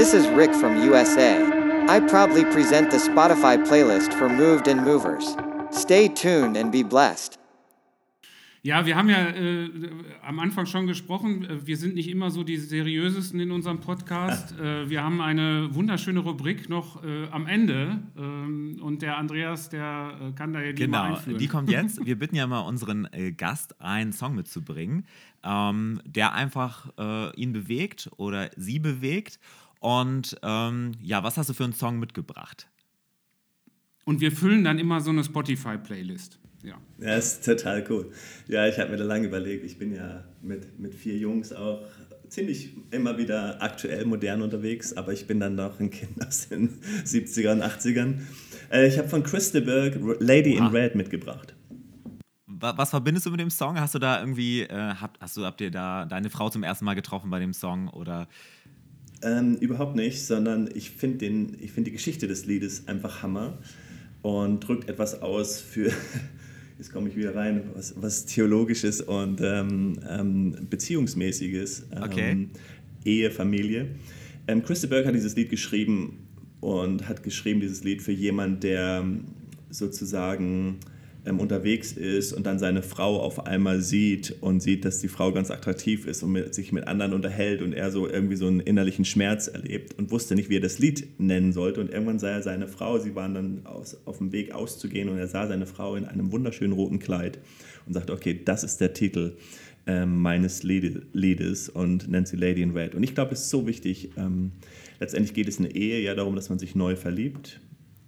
This is Rick from USA. I proudly present the Spotify playlist for Moved and Movers. Stay tuned and be blessed. Ja, wir haben ja äh, am Anfang schon gesprochen, äh, wir sind nicht immer so die seriösesten in unserem Podcast. *laughs* Äh, wir haben eine wunderschöne Rubrik noch äh, am Ende ähm, und der Andreas, der äh, kann da ja die genau, mal einführen. die kommt jetzt. *laughs* Wir bitten ja mal unseren äh, Gast, einen Song mitzubringen, ähm, der einfach ihn bewegt oder sie bewegt und ähm, ja, was hast du für einen Song mitgebracht? Und wir füllen dann immer so eine Spotify-Playlist. Ja. ja, ist total cool. Ja, ich habe mir da lange überlegt. Ich bin ja mit, mit vier Jungs auch ziemlich immer wieder aktuell modern unterwegs, aber ich bin dann noch ein Kind aus den *laughs* 70ern, 80ern. Äh, ich habe von Chris de Burgh Lady in Red mitgebracht. Was verbindest du mit dem Song? Hast du da irgendwie, äh, habt, hast du, habt ihr da deine Frau zum ersten Mal getroffen bei dem Song oder ähm, überhaupt nicht, sondern ich finde find die Geschichte des Liedes einfach Hammer und drückt etwas aus für, *laughs* jetzt komme ich wieder rein, was, was Theologisches und ähm, ähm, Beziehungsmäßiges. Ähm, okay. Ehe, Familie. Ähm, Chris de Burgh hat dieses Lied geschrieben und hat geschrieben dieses Lied für jemanden, der sozusagen ähm, unterwegs ist und dann seine Frau auf einmal sieht und sieht, dass die Frau ganz attraktiv ist und mit, sich mit anderen unterhält und er so irgendwie so einen innerlichen Schmerz erlebt und wusste nicht, wie er das Lied nennen sollte. Und irgendwann sah er seine Frau, sie waren dann aus, auf dem Weg auszugehen und er sah seine Frau in einem wunderschönen roten Kleid und sagte, okay, das ist der Titel ähm, meines Liedes und nennt sie Lady in Red. Und ich glaube, es ist so wichtig. Ähm, letztendlich geht es in der Ehe ja darum, dass man sich neu verliebt,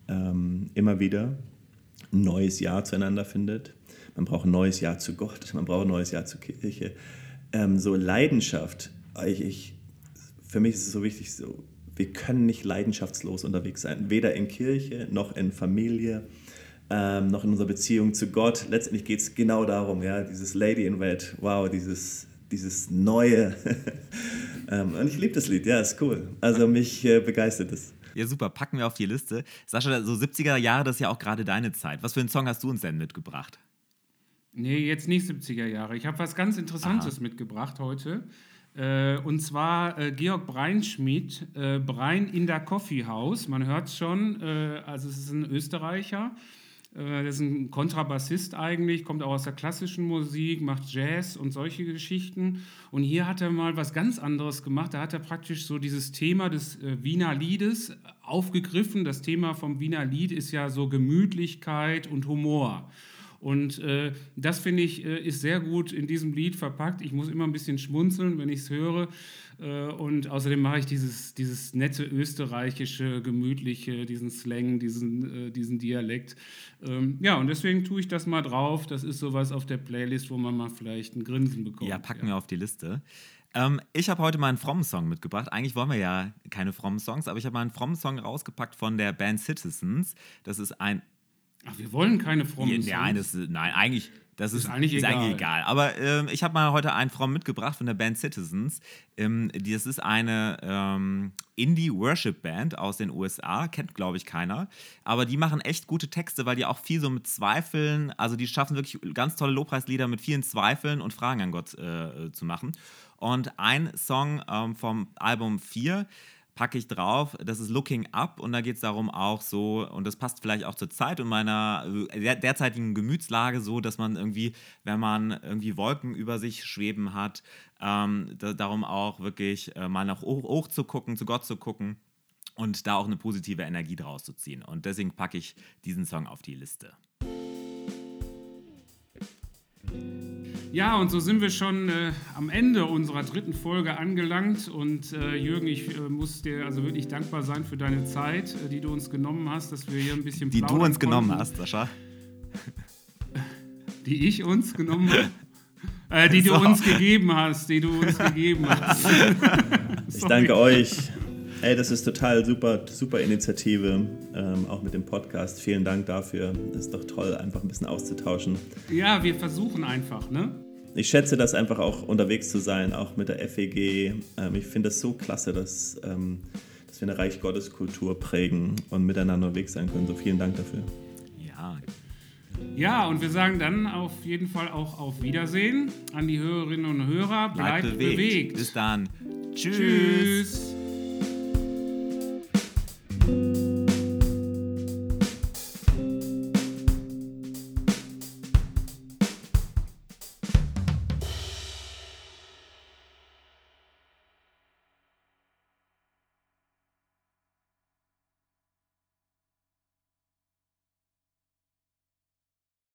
ähm, immer wieder ein neues Ja zueinander findet. Man braucht ein neues Ja zu Gott, man braucht ein neues Ja zur Kirche. Ähm, so Leidenschaft, ich, ich, für mich ist es so wichtig, so, wir können nicht leidenschaftslos unterwegs sein, weder in Kirche noch in Familie. Ähm, noch in unserer Beziehung zu Gott. Letztendlich geht es genau darum, ja, dieses Lady in Red, wow, dieses, dieses Neue. *laughs* ähm, und ich liebe das Lied, ja, ist cool. Also mich äh, begeistert es. Ja, super, packen wir auf die Liste. Sascha, so 70er Jahre, das ist ja auch gerade deine Zeit. Was für einen Song hast du uns denn mitgebracht? Nee, jetzt nicht 70er Jahre. Ich habe was ganz Interessantes Aha. mitgebracht heute. Äh, und zwar äh, Georg Breinschmidt, äh, Brein in der Coffee House. Man hört es schon, äh, also es ist ein Österreicher. Äh, ist ein Kontrabassist eigentlich, kommt auch aus der klassischen Musik, macht Jazz und solche Geschichten. Und hier hat er mal was ganz anderes gemacht. Da hat er praktisch so dieses Thema des äh, Wiener Liedes aufgegriffen. Das Thema vom Wiener Lied ist ja so Gemütlichkeit und Humor. Und äh, das finde ich äh, ist sehr gut in diesem Lied verpackt. Ich muss immer ein bisschen schmunzeln, wenn ich es höre. Äh, und außerdem mache ich dieses, dieses nette österreichische, gemütliche, diesen Slang, diesen, äh, diesen Dialekt. Ähm, ja, und deswegen tue ich das mal drauf. Das ist sowas auf der Playlist, wo man mal vielleicht ein Grinsen bekommt. Ja, packen ja. wir auf die Liste. Ähm, ich habe heute mal einen frommen Song mitgebracht. Eigentlich wollen wir ja keine frommen Songs, aber ich habe mal einen frommen Song rausgepackt von der Band Citizens. Das ist ein Ach, wir wollen keine frommen ja, nein, das, nein, eigentlich, das ist, ist, eigentlich, ist egal. eigentlich, egal. Aber ähm, ich habe mal heute einen fromm mitgebracht von der Band Citizens. Ähm, das ist eine ähm, Indie-Worship-Band aus den USA, kennt, glaube ich, keiner. Aber die machen echt gute Texte, weil die auch viel so mit Zweifeln, also die schaffen wirklich ganz tolle Lobpreislieder mit vielen Zweifeln und Fragen an Gott äh, zu machen. Und ein Song ähm, vom Album 4 packe ich drauf. Das ist Looking Up und da geht es darum auch so, und das passt vielleicht auch zur Zeit und meiner derzeitigen Gemütslage so, dass man irgendwie, wenn man irgendwie Wolken über sich schweben hat, ähm, da, darum auch wirklich äh, mal nach hoch, hoch zu gucken, zu Gott zu gucken und da auch eine positive Energie draus zu ziehen. Und deswegen packe ich diesen Song auf die Liste. Ja, und so sind wir schon äh, am Ende unserer dritten Folge angelangt. Und äh, Jürgen, ich äh, muss dir also wirklich dankbar sein für deine Zeit, äh, die du uns genommen hast, dass wir hier ein bisschen Die du uns konnten. genommen hast, Sascha. *laughs* Die ich uns genommen habe. Äh, die *laughs* so. du uns gegeben hast, die du uns gegeben hast. *laughs* ich danke euch. Ey, das ist total super, super Initiative, ähm, auch mit dem Podcast. Vielen Dank dafür. Das ist doch toll, einfach ein bisschen auszutauschen. Ja, wir versuchen einfach, ne? Ich schätze das einfach auch unterwegs zu sein, auch mit der FEG. Ähm, ich finde es so klasse, dass, ähm, dass wir eine Reich Gottes Kultur prägen und miteinander unterwegs sein können. So vielen Dank dafür. Ja. Ja, und wir sagen dann auf jeden Fall auch auf Wiedersehen an die Hörerinnen und Hörer. Bleibt, Bleibt bewegt. bewegt. Bis dann. Tschüss. Tschüss.